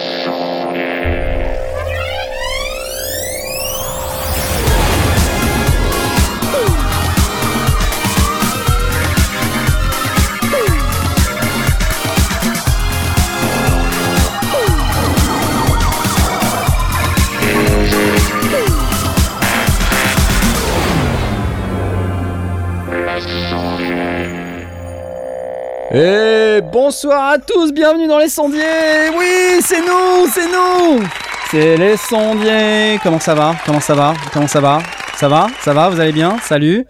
Et bonsoir à tous, bienvenue dans les sondiers Oui, c'est nous, c'est nous. C'est les sondiers Comment ça va? Comment ça va? Comment ça va? Ça va? Ça va? Vous allez bien? Salut.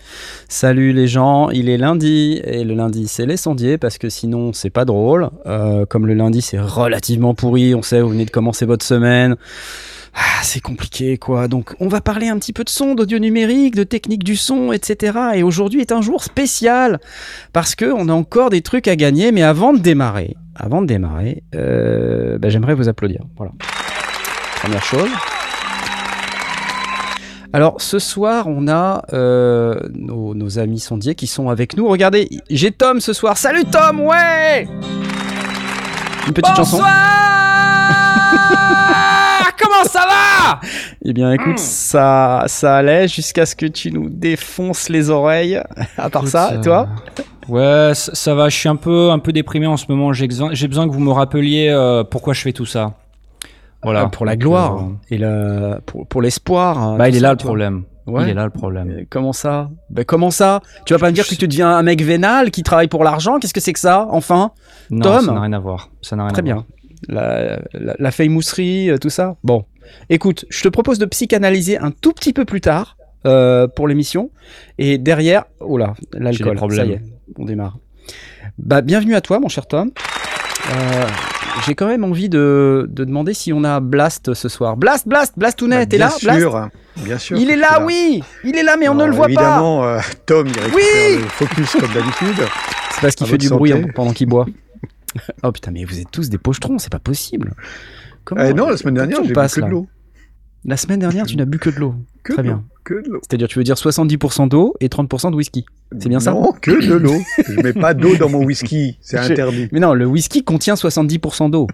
Salut les gens, il est lundi, et le lundi c'est les sondiers, parce que sinon c'est pas drôle. Euh, comme le lundi c'est relativement pourri, on sait, vous venez de commencer votre semaine. Ah, c'est compliqué quoi. Donc on va parler un petit peu de son, d'audio numérique, de technique du son, etc. Et aujourd'hui est un jour spécial parce que on a encore des trucs à gagner. Mais avant de démarrer, avant de démarrer, euh, bah, j'aimerais vous applaudir. Voilà. Première chose. Alors ce soir, on a euh, nos, nos amis sondiers qui sont avec nous. Regardez, j'ai Tom ce soir. Salut Tom, ouais Une petite chanson. Comment ça va Eh bien, écoute, ça, ça allait jusqu'à ce que tu nous défonces les oreilles. À part Écoute, ça, euh, toi Ouais, ça, ça va. Je suis un peu, un peu déprimé en ce moment. J'ai besoin, j'ai besoin que vous me rappeliez euh, pourquoi je fais tout ça. Voilà. Ah, pour la gloire euh, et le, pour, pour l'espoir. bah, tout il est ça, là le problème. Ouais. Il est là le problème. Euh, Comment ça? Ben comment ça? Tu vas pas me dire que tu deviens un mec vénal qui travaille pour l'argent? Qu'est-ce que c'est que ça? Enfin? Non, Tom? ça n'a rien à voir. Ça n'a rien Très à bien. voir. La, la, la fameusserie, euh, tout ça. Bon, écoute, je te propose de psychanalyser un tout petit peu plus tard euh, pour l'émission. Et derrière, oh là, l'alcool. Ça y est, on démarre. Bah, bienvenue à toi, mon cher Tom. Euh, J'ai quand même envie de, de demander si on a Blast ce soir. Blast, Blast, Blastounet, Bah, t'es là Blast sûr, bien sûr. Il est là, oui Il est là, mais on ne le voit pas Évidemment, euh, Tom, il récupère Oui le focus comme d'habitude. C'est parce qu'il fait du bruit hein, pendant qu'il boit. oh putain, mais vous êtes tous des pochetrons, c'est pas possible. Comment Eh non, la semaine dernière, j'ai bu que de l'eau. La semaine dernière, tu n'as bu que de l'eau. Que Très bien. Que de l'eau. C'est-à-dire, tu veux dire 70% d'eau et 30% de whisky. C'est bien ça Non, que de l'eau. Je mets pas d'eau dans mon whisky, c'est interdit. Mais non, le whisky contient 70% d'eau.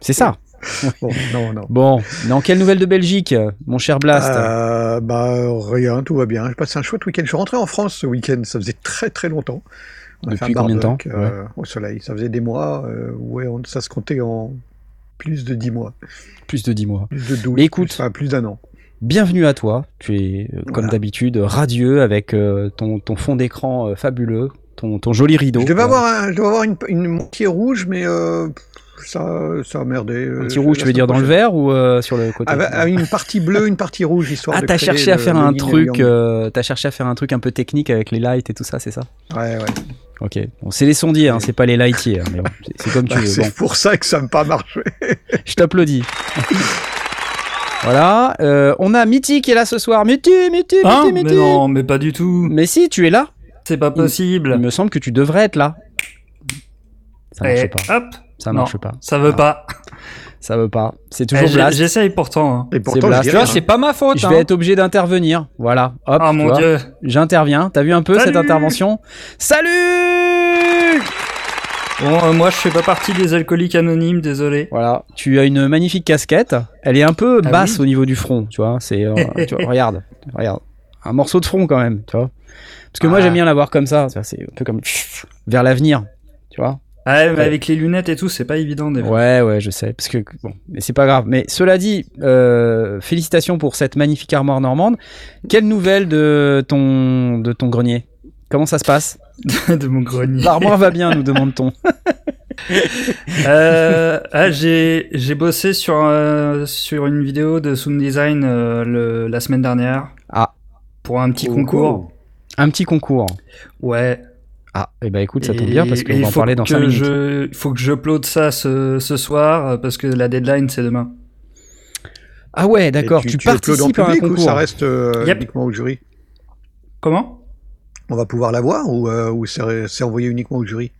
C'est ça. Bon, non, non. Bon, dans quelle nouvelle de Belgique, mon cher Blast Euh, bah rien, tout va bien. J'ai passé un chouette week-end. Je suis rentré en France ce week-end. Ça faisait très très longtemps. Depuis combien de temps euh, Au soleil. Ça faisait des mois. euh, ouais, on- ça se comptait en plus de 10 mois, Plus de 10 mois. plus de 12. Mais écoute. plus, enfin, plus d'un an. Bienvenue à toi. Tu es, euh, comme Voilà. d'habitude, radieux avec ton, ton fond d'écran fabuleux, ton, ton joli rideau. Je devais avoir, un, je devais avoir une, une moitié rouge, mais ça, ça a merdé. euh, Un petit rouge, tu veux dire dans le verre ou euh, sur le côté une partie bleue, une partie rouge, histoire Ah, de t'as créer cherché à faire un truc, euh, t'as cherché à faire un truc un peu technique avec les lights et tout ça, c'est ça Ouais, ouais. Ok. Bon, c'est les sondiers, hein, c'est pas les lightiers, hein, mais bon, c'est- comme tu Bah, veux. c'est Bon, pour ça que ça n'a pas marché. je t'applaudis. voilà. euh, on a Mitty qui est là ce soir. Mitty, Mitty, Mitty, Hein Mitty. mais non, mais pas du tout. Mais si, tu es là. C'est pas Il possible. me semble que tu devrais être là. Ça marche Et pas. Hop. Ça Non, marche pas. Ça veut pas. Ça veut pas. C'est Eh, toujours Blast. J'essaye pourtant. hein. Et pourtant, Blast. je Tu vois, dirais, c'est pas ma faute. Je hein. vais être obligé d'intervenir. Voilà. Hop. Ah tu mon vois. dieu. J'interviens. T'as vu un peu Salut cette intervention? Salut Bon, euh, moi je fais pas partie des alcooliques anonymes, désolé. Voilà, tu as une magnifique casquette. Elle est un peu Ah basse oui au niveau du front, tu vois. C'est, euh, tu vois, regarde, regarde, un morceau de front quand même, tu vois. Parce que moi Ah. j'aime bien l'avoir comme ça. C'est un peu comme vers l'avenir, tu vois. Ouais, mais Ouais. avec les lunettes et tout, c'est pas évident. Des... Ouais, ouais, je sais. Parce que bon, mais c'est pas grave. Mais cela dit, euh, félicitations pour cette magnifique armoire normande. Quelle nouvelle de ton de ton grenier? Comment ça se passe? De mon grenier. L'armoire va bien, nous demande-t-on. Euh, ah, j'ai j'ai bossé sur euh, sur une vidéo de Sound Design euh, le, la semaine dernière. Ah. Pour un petit Oh, concours. Un petit concours. Ouais. Ah, et ben écoute, ça Et- tombe bien parce qu'on va en faut parler dans que 5 minutes. Je, il faut que je upload ça ce, ce soir euh, parce que la deadline c'est demain. Ah ouais, d'accord. Tu, tu uploades participes à un public ou ça reste euh, Yep. uniquement au jury? Comment? On va pouvoir la voir ou, euh, ou c'est envoyé uniquement au jury?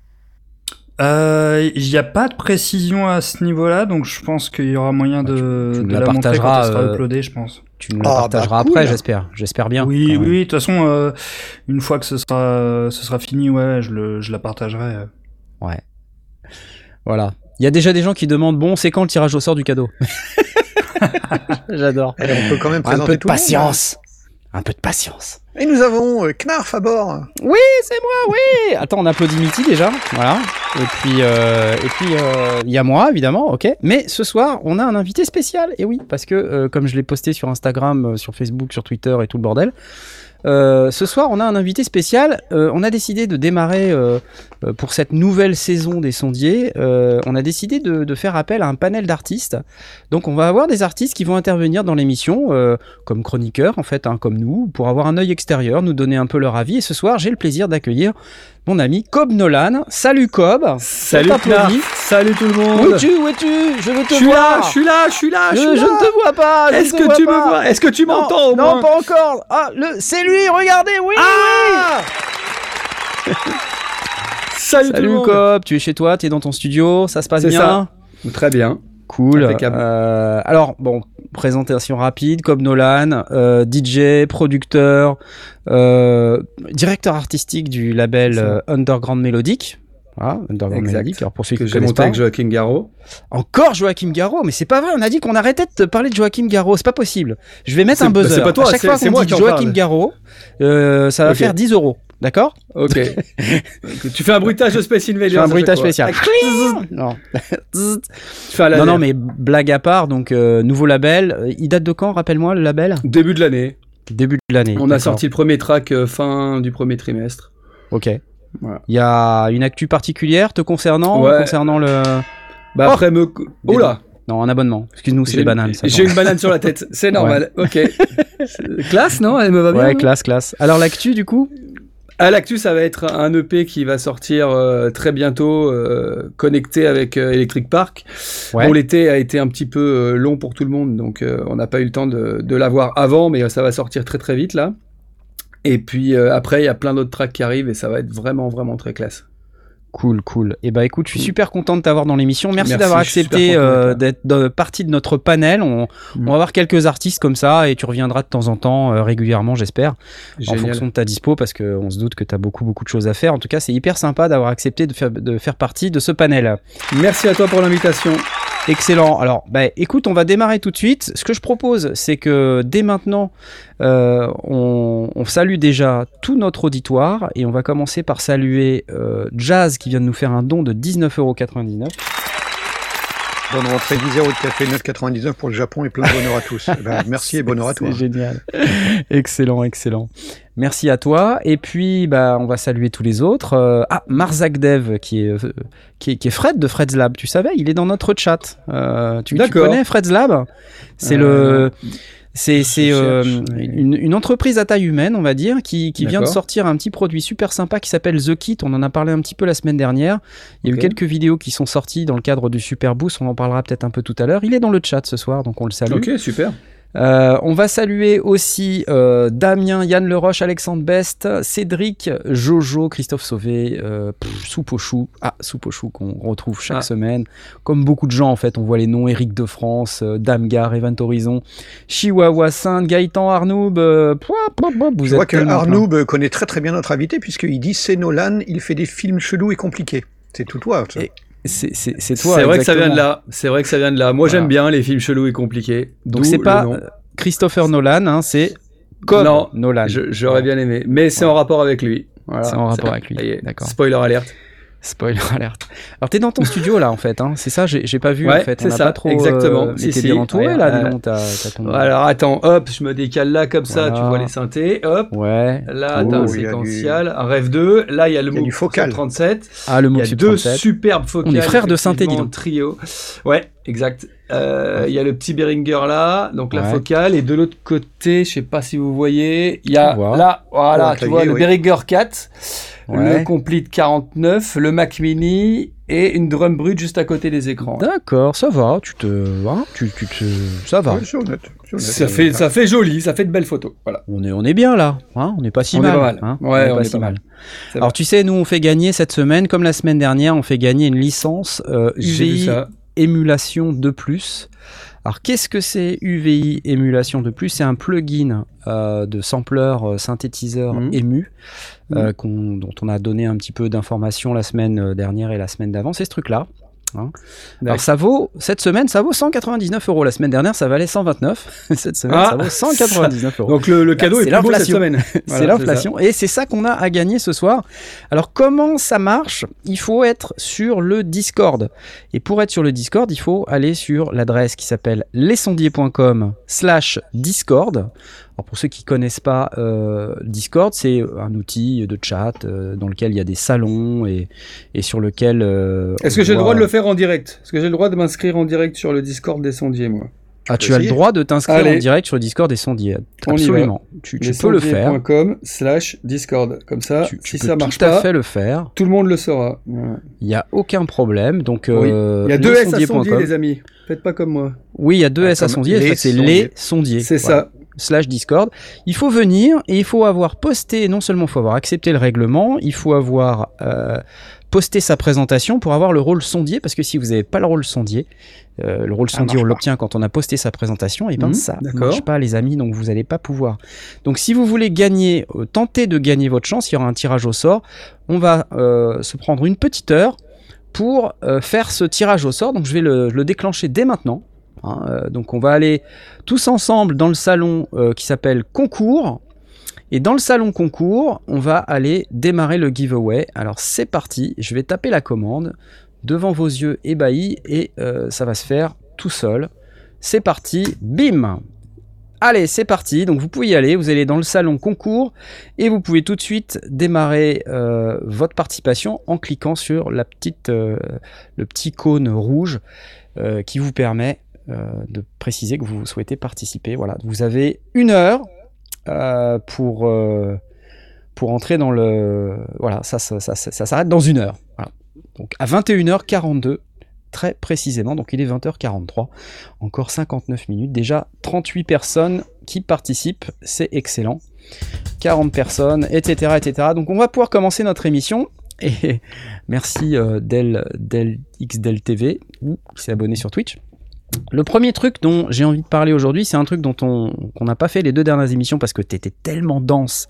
Euh, Il n'y a pas de précision à ce niveau-là, donc je pense qu'il y aura moyen de, tu nous de la la, montrer quand elle sera euh, uploadée, je pense. Tu nous la Ah, bah, partageras cool. après, j'espère. J'espère bien. Oui, oui, de toute façon, euh, une fois que ce sera, ce sera fini, ouais, je, le, je la partagerai. euh. Ouais. Voilà. Il y a déjà des gens qui demandent bon, c'est quand le tirage au sort du cadeau? J'adore. Allez, on peut quand même Un peu de tout monde. patience. Un peu de patience. Et nous avons euh, Knarf à bord. Oui, c'est moi, oui. Attends, on applaudit Mitty déjà, voilà. Et puis, euh, et puis, euh, il y a moi évidemment, ok. Mais ce soir, on a un invité spécial. Et oui, parce que euh, comme je l'ai posté sur Instagram, euh, sur Facebook, sur Twitter et tout le bordel. Euh, ce soir, on a un invité spécial. Euh, on a décidé de démarrer euh, pour cette nouvelle saison des sondiers. on a décidé de, faire appel à un panel d'artistes. Donc, on va avoir des artistes qui vont intervenir dans l'émission comme chroniqueurs, en fait, hein, comme nous, pour avoir un œil extérieur, nous donner un peu leur avis. Et ce soir, j'ai le plaisir d'accueillir mon ami Cobb Nolan. Salut Cobb. Salut. Salut tout le Où monde. es-tu Où es-tu? Je veux te Je suis voir. là, je suis là, je suis là, Je, ne te vois pas. je Est-ce que tu pas. me vois? Est-ce que tu Non, m'entends au Non, moins? pas encore. Ah, le, c'est lui. Regardez, oui. Ah Salut, tout le Salut monde. Cobb. Tu es chez toi. Tu es dans ton studio. Ça se passe C'est bien? ça. Très bien. Cool. Euh, alors, bon, présentation rapide. Cobb Nolan, euh, DJ, producteur, euh, directeur artistique du label Underground Melodic. Voilà, Underground Exact. Melodic. Alors pour ceux Que qui monté avec Joaquin Garraud. encore Joachim Garraud, mais c'est pas vrai. On a dit qu'on arrêtait de parler de Joachim Garraud. C'est pas possible. Je vais mettre un buzzer. c'est pas toi, à chaque c'est- fois qu'on moi dit Joachim. Garraud, ça va faire 10 euros. D'accord Ok. tu fais un bruitage de Space Invaders. Je fais un bruitage spécial. Ah, Non. Non, non, mais blague à part, donc euh, nouveau label. Euh, Il date de quand Rappelle-moi le label? Début de l'année. Début de l'année. On a sorti le premier track euh, fin du premier trimestre. Ok. Voilà. Il y a une actu particulière te concernant Ouais. concernant le. Bah Oh après me. Oh là Non, un abonnement. Excuse-nous, c'est une- bananes. J'ai une banane sur la tête. C'est normal. Ok. Classe, non? Elle me va bien. Ouais, classe, classe. Alors l'actu du coup? À l'actu, ça va être un EP qui va sortir euh, très bientôt, euh, connecté avec euh, Electric Park. Ouais. Bon, l'été a été un petit peu long pour tout le monde, donc euh, on n'a pas eu le temps de, de l'avoir avant, mais ça va sortir très très vite là. Et puis euh, après, il y a plein d'autres tracks qui arrivent et ça va être vraiment vraiment très classe. Cool, cool. Et bah écoute, je suis super content de t'avoir dans l'émission. Merci, Merci, d'avoir accepté euh, d'être partie de notre panel. On, Mm. on va voir quelques artistes comme ça et tu reviendras de temps en temps, euh, régulièrement, j'espère, en fonction de ta dispo, parce qu'on se doute que tu as beaucoup, beaucoup de choses à faire. En tout cas, c'est hyper sympa d'avoir accepté de faire, de faire partie de ce panel. Merci à toi pour l'invitation. Excellent. Alors, bah, écoute, on va démarrer tout de suite. Ce que je propose, c'est que dès maintenant, euh, on, salue déjà tout notre auditoire et on va commencer par saluer euh, Jazz qui vient de nous faire un don de 19,99€. Bonne rentrée 10 euros de café 9,99 pour le Japon et plein de bonheur à tous. Eh ben, merci et bonheur à toi. C'est génial. excellent, excellent. Merci à toi. Et puis, bah, on va saluer tous les autres. Euh, ah, Marzak Dev, qui est, euh, qui, est, qui est Fred de Fred's Lab. Tu savais, il est dans notre chat. Euh, tu, tu connais Fred's Lab? C'est le. C'est euh, une, une entreprise à taille humaine, on va dire, qui, qui vient de sortir un petit produit super sympa qui s'appelle The Kit. On en a parlé un petit peu la semaine dernière. Il y a eu quelques vidéos qui sont sorties dans le cadre du Super Boost. On en parlera peut-être un peu tout à l'heure. Il est dans le chat ce soir, donc on le salue. Ok, super. Euh, on va saluer aussi euh, Damien, Yann Leroche, Alexandre Best, Cédric, Jojo, Christophe Sauvé, euh, pff, Soupe au chou. Ah, Soupe au chou qu'on retrouve chaque Ah. semaine. Comme beaucoup de gens, en fait, on voit les noms Eric de France, euh, Damgar, Event Horizon, Chihuahua Sainte, Gaëtan Arnoub. euh, pouah, pouah, pouah, vous Je êtes vois que plein. Arnoub connaît très très bien notre invité puisqu'il dit c'est Nolan, il fait des films chelous et compliqués. C'est tout toi. ça. Et- C'est c'est- c'est toi. C'est vrai que ça vient de là. C'est vrai que ça vient de là. Moi, Voilà. j'aime bien les films chelous et compliqués. Donc c'est pas euh, Christopher Nolan, hein, c'est comme Non, Nolan. Je- J'aurais bien aimé, mais c'est en rapport avec lui. Voilà. C'est en rapport avec lui, d'accord. Spoiler alerte. Spoiler alerte. Alors t'es dans ton studio là en fait, hein. c'est ça, j'ai pas vu Ouais, en fait. On c'est n'a ça, pas trop. exactement. Euh, Si, si, bien entouré ouais, là, euh, t'as ton. Alors attends, hop, je me décale là comme ça, Voilà. tu vois les synthés, hop. Ouais. Là, Oh, t'as un il y a séquential, un rêve 2. Là, il y a le Il a focal. 37. Ah le Il mot y a deux 37. superbes focales. On est frères de synthé, dis donc. Trio. Ouais, exact. Euh, Il y a le petit Behringer là, donc la focale. Et de l'autre côté, je sais pas si vous voyez, il y a là, voilà, tu vois, le. Behringer 4, Ouais. le Complete 49, le Mac Mini et une drum brute juste à côté des écrans. D'accord, ça va, tu te, hein, tu, tu te, ça va. Ouais, c'est honnête, c'est honnête. Ça fait, ça fait joli, ça fait de belles photos. Voilà. On est, on est bien là, hein, on n'est pas si On est mal. pas mal. hein, Ouais, est on pas est si pas mal. Alors tu sais, nous on fait gagner cette semaine, comme la semaine dernière, on fait gagner une licence euh, J'ai vu UVI ça. émulation de plus. Alors qu'est-ce que c'est UVI émulation de plus? C'est un plugin euh, de sampler euh, synthétiseur Mhm. ému euh, qu'on- dont on a donné un petit peu d'informations la semaine dernière et la semaine d'avant. C'est ce truc-là. Hein. Alors ça vaut, cette semaine, ça vaut 199 euros. La semaine dernière, ça valait 129. cette semaine, Ah, ça vaut 199 euros. Donc le, le cadeau c'est est plus beau cette semaine. c'est Voilà, l'inflation. Et c'est ça qu'on a à gagner ce soir. Alors, comment ça marche? Il faut être sur le Discord. Et pour être sur le Discord, il faut aller sur l'adresse qui s'appelle lesondiers.com slash Discord. Alors, pour ceux qui connaissent pas euh, Discord, c'est un outil de chat euh, dans lequel il y a des salons et, et sur lequel... euh, Est-ce que j'ai le droit de le faire en direct? Est-ce que j'ai le droit de m'inscrire en direct sur le Discord des sondiers, moi? Ah, tu as le droit de t'inscrire en direct sur le Discord des sondiers. On. Absolument. Tu, tu peux le faire. Lesondiers.com slash Discord. Comme ça, Tu, tu si peux ça marche tout à pas, fait le faire. tout le monde le saura. Ouais. Il n'y a aucun problème. Donc, Oui. euh, Il y a deux S à sondier, les amis. Faites pas comme moi. Oui, il y a deux Ah, S à sondier. c'est les sondiers. C'est Voilà. ça. Slash Discord. Il faut venir et il faut avoir posté, non seulement il faut avoir accepté le règlement, il faut avoir euh, posté sa présentation pour avoir le rôle sondier, parce que si vous n'avez pas le rôle sondier, euh, le rôle sondier, on l'obtient quand on a posté sa présentation, et ben Mhm, ça d'accord. marche pas, les amis, donc vous n'allez pas pouvoir. Donc si vous voulez gagner, euh, tenter de gagner votre chance, il y aura un tirage au sort. On va se prendre une petite heure pour faire ce tirage au sort. Donc je vais le, le déclencher dès maintenant. Hein. Euh, donc on va aller tous ensemble dans le salon euh, qui s'appelle concours. Et dans le salon concours, on va aller démarrer le giveaway. Alors c'est parti, je vais taper la commande devant vos yeux ébahis et euh, ça va se faire tout seul. C'est parti, bim Allez, c'est parti. Donc vous pouvez y aller, vous allez dans le salon concours et vous pouvez tout de suite démarrer votre participation en cliquant sur le petit cône rouge qui vous permet de préciser que vous souhaitez participer. Voilà, vous avez une heure euh, pour, euh, pour entrer dans le... Voilà, ça, ça, ça, s'arrête dans une heure. Donc à 21h42, très précisément, donc il est 20h43, encore 59 minutes, déjà 38 personnes qui participent, c'est excellent. 40 personnes, etc., etc. Donc on va pouvoir commencer notre émission. Et merci euh, Del, Del XDel TV, ou qui s'est abonné sur Twitch. Le premier truc dont j'ai envie de parler aujourd'hui, c'est un truc dont on qu'on n'a pas fait les deux dernières émissions parce que tu étais tellement dense,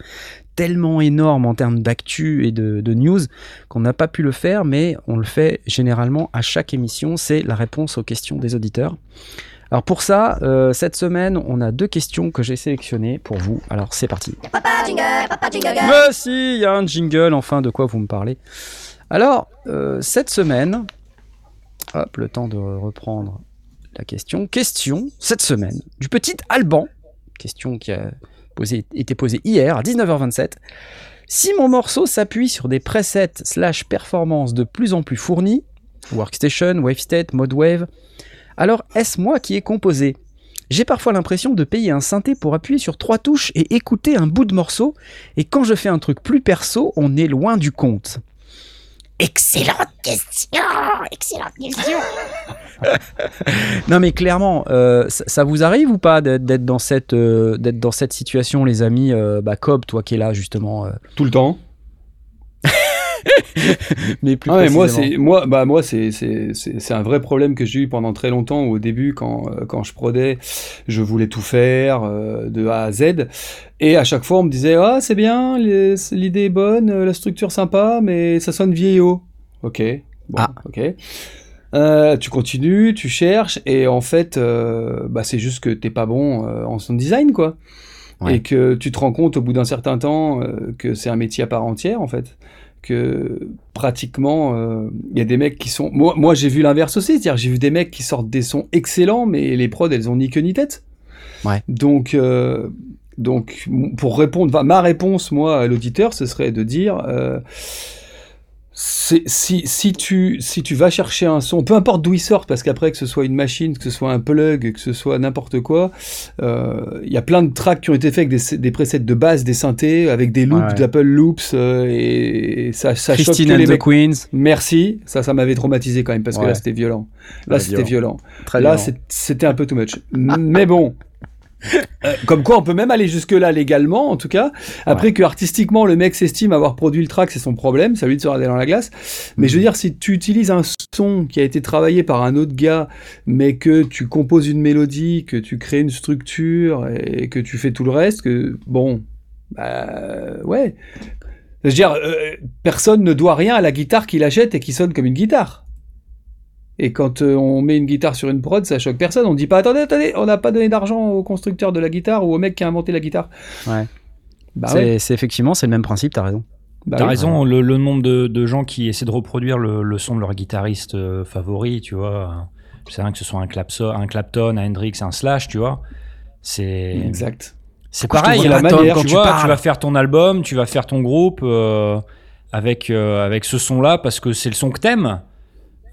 tellement énorme en termes d'actu et de, de news qu'on n'a pas pu le faire, mais on le fait généralement à chaque émission, c'est la réponse aux questions des auditeurs. Alors pour ça, euh, cette semaine, on a deux questions que j'ai sélectionnées pour vous. Alors c'est parti. Papa jingle, papa jingle. Mais si, il y a un jingle, enfin, de quoi vous me parlez. Alors, euh, cette semaine, hop, le temps de reprendre la question. Question, cette semaine, du petit Alban, question qui a été posée hier à 19h27. Si mon morceau s'appuie sur des presets slash performances de plus en plus fournis, Workstation, Wavestate, ModWave, alors est-ce moi qui ai composé? J'ai parfois l'impression de payer un synthé pour appuyer sur trois touches et écouter un bout de morceau, et quand je fais un truc plus perso, on est loin du compte. Excellente question, excellente question. Non mais clairement, euh, ça, ça vous arrive ou pas d'être dans cette euh, d'être dans cette situation, les amis euh, Bah Cobb, toi qui es là justement, Tout le temps. mais plus Ah ouais, moi, c'est moi, bah moi, c'est un vrai problème que j'ai eu pendant très longtemps. Au début, quand quand je prodais, je voulais tout faire euh, de A à Z, et à chaque fois, on me disait ah c'est bien, l'idée est bonne, la structure sympa, mais ça sonne vieillot. Ok. Bon, Ah. Ok. Euh, tu continues, tu cherches, et en fait, euh, bah, c'est juste que t'es pas bon euh, en son design, quoi. Ouais. Et que tu te rends compte au bout d'un certain temps euh, que c'est un métier à part entière, en fait que pratiquement euh, il y a des mecs qui sont moi moi j'ai vu l'inverse aussi c'est-à-dire j'ai vu des mecs qui sortent des sons excellents mais les prods elles ont ni queue ni tête Ouais. donc euh, donc pour répondre ma réponse moi à l'auditeur ce serait de dire euh, si, si, tu, si tu vas chercher un son, peu importe d'où il sort, parce qu'après que ce soit une machine, que ce soit un plug, que ce soit n'importe quoi, euh, il y a plein de tracks qui ont été faits avec des, des presets de base, des synthés, avec des loops, Ouais, d'Apple Loops, euh, et ça, Christine and les the mecs. Queens, Merci, ça, ça m'avait traumatisé quand même, parce que là c'était violent. Là c'était violent. très Là c'était un peu too much. Mais bon. Euh, comme quoi on peut même aller jusque là légalement en tout cas. Après que artistiquement le mec s'estime avoir produit le track c'est son problème ça lui de se regarder dans la glace. Mais je veux dire si tu utilises un son qui a été travaillé par un autre gars mais que tu composes une mélodie que tu crées une structure et que tu fais tout le reste que bon bah ouais. Je veux dire euh, personne ne doit rien à la guitare qu'il achète et qui sonne comme une guitare Et quand euh, on met une guitare sur une prod, ça choque personne. On dit pas attendez, attendez, on n'a pas donné d'argent au constructeur de la guitare ou au mec qui a inventé la guitare. Ouais. Bah c'est ouais. effectivement, c'est le même principe, t'as raison. Bah T'as oui. raison, le, le nombre de, de gens qui essaient de reproduire le, le son de leur guitariste euh, favori, tu vois. C'est vrai que ce soit un, Clapso- un Clapton, un Hendrix, un Slash, tu vois. C'est Exact. c'est pareil. hein, la Tom, manière quand dont tu, tu vois, tu vas faire ton album, tu vas faire ton groupe euh, avec, euh, avec ce son-là parce que c'est le son que t'aimes.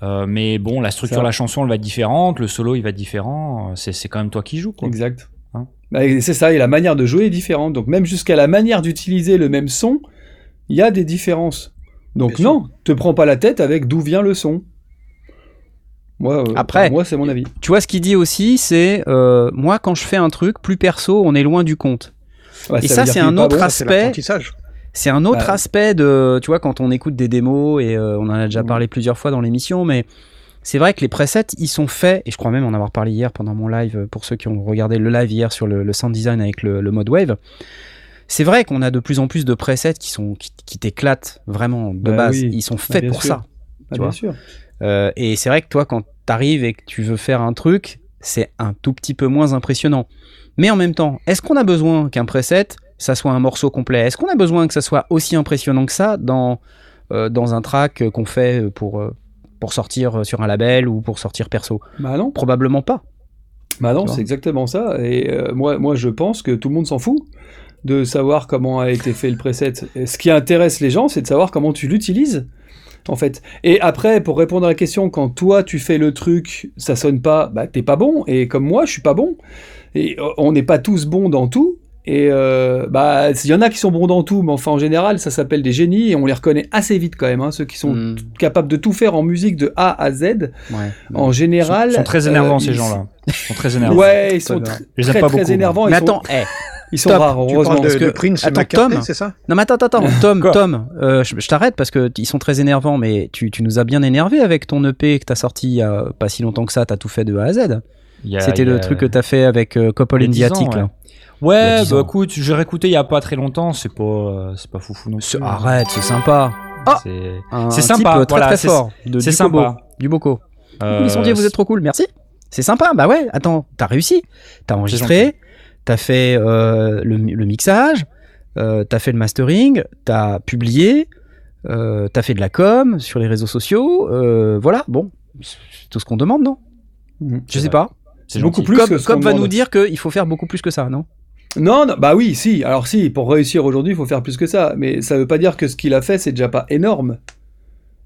Euh, mais bon, la structure de la chanson, elle va être différente, le solo, il va être différent. C'est quand même toi qui joues, quoi. Exact. Hein. Bah, c'est ça, et la manière de jouer est différente. Donc même jusqu'à la manière d'utiliser le même son, il y a des différences. Donc Bien sûr. non, te prends pas la tête avec d'où vient le son. Moi, euh, Après- moi c'est mon avis. Tu vois, ce qu'il dit aussi, c'est euh, moi, quand je fais un truc plus perso, on est loin du compte. Ouais, Et ça, c'est un autre bon. Aspect. C'est un autre Bah, aspect de, tu vois, quand on écoute des démos, et euh, on en a déjà Mhm. parlé plusieurs fois dans l'émission, mais c'est vrai que les presets, ils sont faits, et je crois même en avoir parlé hier pendant mon live, euh, pour ceux qui ont regardé le live hier sur le, le sound design avec le, le mode wave. C'est vrai qu'on a de plus en plus de presets qui sont qui, qui t'éclatent vraiment de Bah base. oui. Ils sont Bah, faits bien pour sûr. ça. Tu bien vois. sûr. Euh, et c'est vrai que toi, quand t'arrives et que tu veux faire un truc, c'est un tout petit peu moins impressionnant. Mais en même temps, est-ce qu'on a besoin qu'un preset, ça soit un morceau complet Est-ce qu'on a besoin que ça soit aussi impressionnant que ça dans, euh, dans un track qu'on fait pour, euh, pour sortir sur un label ou pour sortir perso? Bah non, Probablement pas. bah non, c'est exactement ça. Et euh, moi, moi, je pense que tout le monde s'en fout de savoir comment a été fait le preset. Et ce qui intéresse les gens, c'est de savoir comment tu l'utilises. En fait. Et après, pour répondre à la question, quand toi tu fais le truc, ça sonne pas, bah t'es pas bon. Et comme moi, je suis pas bon. Et on n'est pas tous bons dans tout. Et euh, bah, il y en a qui sont bons dans tout, mais enfin en général, ça s'appelle des génies et on les reconnaît assez vite quand même. hein, ceux qui sont Mm, capables de tout faire en musique de A à Z. ouais. En général, Ils sont très énervants, euh, ces gens-là. Ils sont très énervants. Ouais, ils sont tr- très pas très beaucoup, énervants. Mais ils sont- attends, eh, ils sont Top, rares, Tu heureusement. parles de, parce que- de Prince et attends, McCartney, Tom. c'est ça Non mais attends, attends, attends. Tom, Tom, euh, je, je t'arrête parce que ils sont très énervants, mais tu, tu nous as bien énervé avec ton EP que t'as sorti il y a pas si longtemps que ça, t'as tout fait de A à Z. Il y a- C'était le truc que t'as fait avec euh, Couple il y a 10 ans, Indiatic là. Ouais, 10 bah ans. écoute, j'ai réécouté il y a pas très longtemps, c'est pas, euh, c'est pas foufou non C'est-. Arrête, c'est sympa. Ah C'est- Un, C'est sympa, type très voilà, très c'est- fort. De, c'est du Kobo, sympa. du Boko. Euh, Les sondiers, vous êtes trop cool, merci. C'est sympa, bah ouais, attends, t'as réussi. T'as enregistré, t'as fait euh, le, le mixage, euh, t'as fait le mastering, t'as publié, euh, t'as fait de la com sur les réseaux sociaux, euh, voilà, bon, c'est tout ce qu'on demande, non? Mhm. Je sais vrai. pas. c'est beaucoup gentil. plus Comme, que ce comme qu'on va demande. nous dire qu'il faut faire beaucoup plus que ça, non? Non, non, bah oui, si. Alors si, pour réussir aujourd'hui, il faut faire plus que ça. Mais ça veut pas dire que ce qu'il a fait, c'est déjà pas énorme.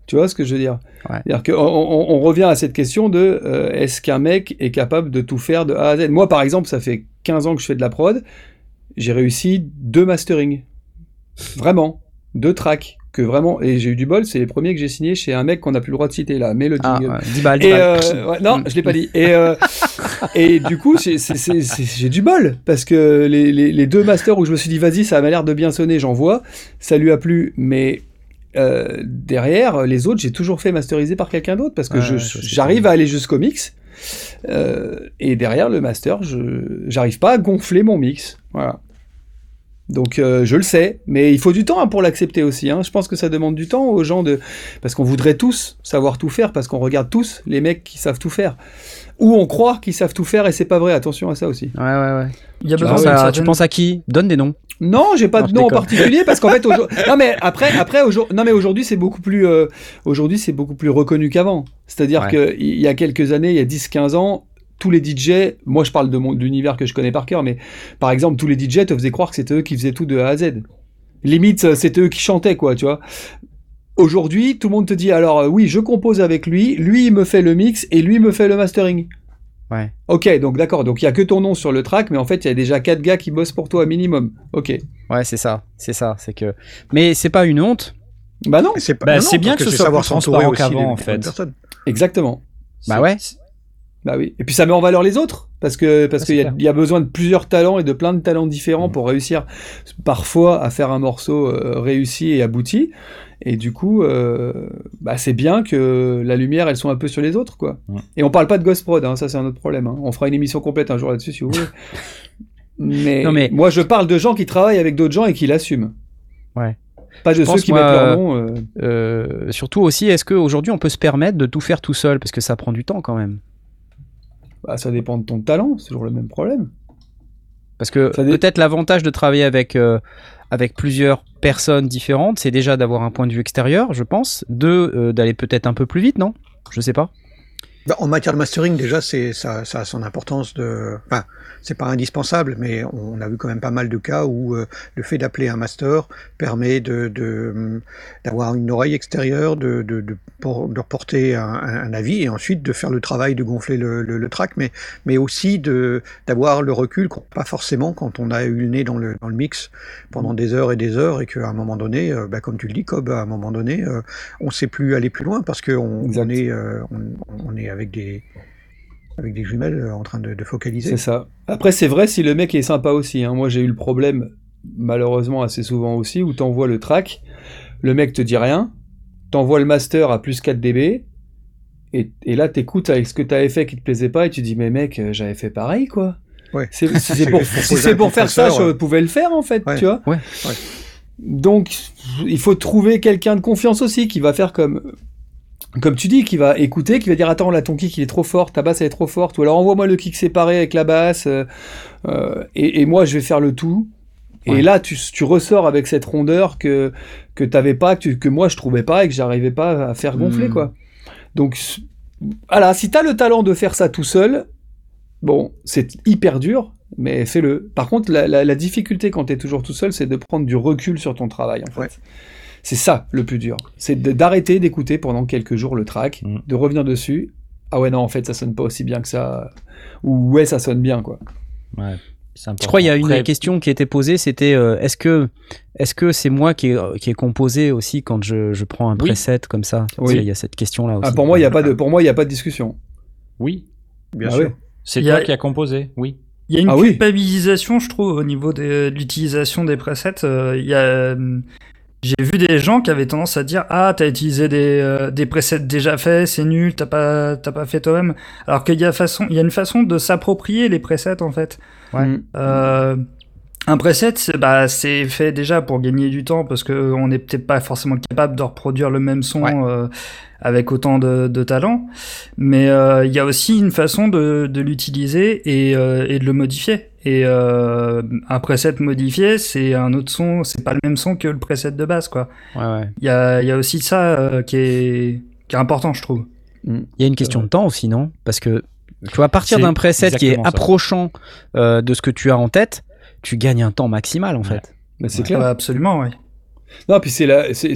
Tu vois ce que je veux dire? Ouais. C'est-à-dire qu'on on, on revient à cette question de euh, est-ce qu'un mec est capable de tout faire de A à Z? Moi, par exemple, ça fait 15 ans que je fais de la prod. J'ai réussi deux mastering. Vraiment. Deux tracks. Que vraiment. Et j'ai eu du bol, c'est les premiers que j'ai signés chez un mec qu'on n'a plus le droit de citer là. Mais le Ah, jingle. ouais, 10 balles, 10 Et balles. euh, ouais, non, je l'ai pas dit. Et, euh, et du coup, j'ai du bol parce que les, les- les deux masters où je me suis dit vas-y, ça m'a l'air de bien sonner, j'en vois, ça lui a plu, mais euh, derrière les autres, j'ai toujours fait masteriser par quelqu'un d'autre parce que Ouais, j'arrive à aller jusqu'au mix. et derrière le master, je j'arrive pas à gonfler mon mix. Voilà. Donc euh, je le sais, mais il faut du temps hein, pour l'accepter aussi. hein. Je pense que ça demande du temps aux gens de, parce qu'on voudrait tous savoir tout faire, parce qu'on regarde tous les mecs qui savent tout faire, ou on croit qu'ils savent tout faire et c'est pas vrai. Attention à ça aussi. Ouais, ouais, ouais. Il y a Tu, penses à, tu certaine- penses à qui? Donne des noms. Non, j'ai pas Non, de nom en particulier parce qu'en fait, aujourd'hui- non mais après, après aujourd'hui, non mais aujourd'hui c'est beaucoup plus, euh, aujourd'hui c'est beaucoup plus reconnu qu'avant. C'est-à-dire Ouais. que il y a quelques années, il y a 10-15 ans, tous les DJ, moi je parle de mon de l'univers que je connais par cœur, mais par exemple tous les DJ te faisaient croire que c'était eux qui faisaient tout de A à Z. Limite, euh, c'était eux qui chantaient quoi, tu vois. Aujourd'hui, tout le monde te dit alors euh, oui, je compose avec lui, lui il me fait le mix et lui me fait le mastering. Ouais. Ok, donc d'accord, donc il y a que ton nom sur le track, mais en fait il y a déjà quatre gars qui bossent pour toi minimum. Ok. Ouais, c'est ça, c'est ça, c'est que. Mais c'est pas une honte. Bah non, c'est pas- Bah, bien parce que ce c'est soit savoir plus s'entourer qu'avant, en fait. personnes. exactement. Bah ouais. Bah oui. Et puis ça met en valeur les autres parce que parce Ah, qu'il y, a- y besoin de plusieurs talents et de plein de talents différents Mhm. pour réussir parfois à faire un morceau euh, réussi et abouti. Et du coup, euh, bah c'est bien que la lumière elle soit un peu sur les autres quoi. Et on parle pas de Ghost Prod, hein, ça c'est un autre problème. hein. On fera une émission complète un jour là-dessus si vous voulez. Mais, Non, mais- moi je parle de gens qui travaillent avec d'autres gens et qui l'assument. Pas de ceux qui moi, mettent leur nom. euh, Euh, surtout aussi, est-ce qu'aujourd'hui on peut se permettre de tout faire tout seul? Parce que ça prend du temps quand même. Bah, ça dépend de ton talent, c'est toujours le même problème. Parce que peut-être l'avantage de travailler avec, euh, avec plusieurs personnes différentes, c'est déjà d'avoir un point de vue extérieur, je pense. Deux, euh, d'aller peut-être un peu plus vite, non? Je sais pas. Bah, en matière de mastering, déjà, c'est ça, ça a son importance de. Enfin, c'est pas indispensable, mais on a vu quand même pas mal de cas où euh, le fait d'appeler un master permet de hum, d'avoir une oreille extérieure, de de, de, por- de reporter un, avis et ensuite de faire le travail de gonfler le, le, le track, mais mais aussi de d'avoir le recul qu'on pas forcément quand on a eu le nez dans le dans le mix pendant des heures et des heures et qu'à un moment donné, euh, bah, comme tu le dis, Cobb, à un moment donné, euh, on sait plus aller plus loin parce que on, Exact. on est euh, on, on est avec des avec des jumelles euh, en train de, de focaliser. C'est ça. Après, c'est vrai si le mec est sympa aussi. hein. Moi, j'ai eu le problème, malheureusement, assez souvent aussi, où t'envoies le track, le mec te dit rien, t'envoies le master à plus 4 dB, et, et là, t'écoutes avec ce que t'avais fait qui te plaisait pas, et tu dis, mais mec, euh, j'avais fait pareil, quoi. Ouais. C'est- Si c'est pour, si c'est faire ça, je pouvais le faire, en fait, Ouais. tu vois. Donc, il faut trouver quelqu'un de confiance aussi, qui va faire comme, comme tu dis, qui va écouter, qui va dire attends là ton kick il est trop fort, ta basse elle est trop forte, ou alors envoie-moi le kick séparé avec la basse, euh, euh, et, et moi je vais faire le tout. Et là tu, tu ressors avec cette rondeur que que t'avais pas, que, tu- que moi je trouvais pas et que j'arrivais pas à faire gonfler Mm. quoi. Donc voilà, si t'as le talent de faire ça tout seul, bon c'est hyper dur. Mais fais-le. Par contre, la, la- la difficulté quand t'es toujours tout seul, c'est de prendre du recul sur ton travail. En fait. Ouais. C'est ça le plus dur. C'est d'arrêter d'écouter pendant quelques jours le track, Mm. de revenir dessus. Ah ouais, non, en fait, ça sonne pas aussi bien que ça. Ou ouais, ça sonne bien, quoi. Ouais, Je crois qu'il y a une Après, question qui était posée, c'était euh, est-ce que est-ce que c'est moi qui ai, qui ai composé aussi quand je, je prends un Oui. preset comme ça? Oui. Il y a cette question là aussi. Ah, pour moi, il y a pas de, pour moi, il y a pas de discussion. Oui, Bien Ah sûr. c'est a- toi qui as composé, oui. Il y a une Ah oui. culpabilisation, je trouve, au niveau de, de l'utilisation des presets. Euh, il y a, euh, j'ai vu des gens qui avaient tendance à dire Ah, t'as utilisé des, euh, des presets déjà faits, c'est nul, t'as pas, t'as pas fait toi-même. Alors qu'il y, a façon, il y a une façon de s'approprier les presets, en fait. Ouais. Mm. Euh, un preset, c'est bah, c'est fait déjà pour gagner du temps parce que on n'est peut-être pas forcément capable de reproduire le même son Ouais. euh, avec autant de, de talent. Mais euh, il y a aussi une façon de, de l'utiliser et, euh, et de le modifier. Et euh, un preset modifié, c'est un autre son, c'est pas le même son que le preset de base, quoi. Ouais, ouais. Il y a, il y a aussi ça euh, qui, est, qui est important, je trouve. Il y a une question de temps aussi, non? Parce que tu vois, à partir d'un preset qui est approchant euh, de ce que tu as en tête, tu gagnes un temps maximal en Ouais. fait. Mais c'est Ouais. clair. Ouais, absolument, oui. Non, puis c'est la, c'est,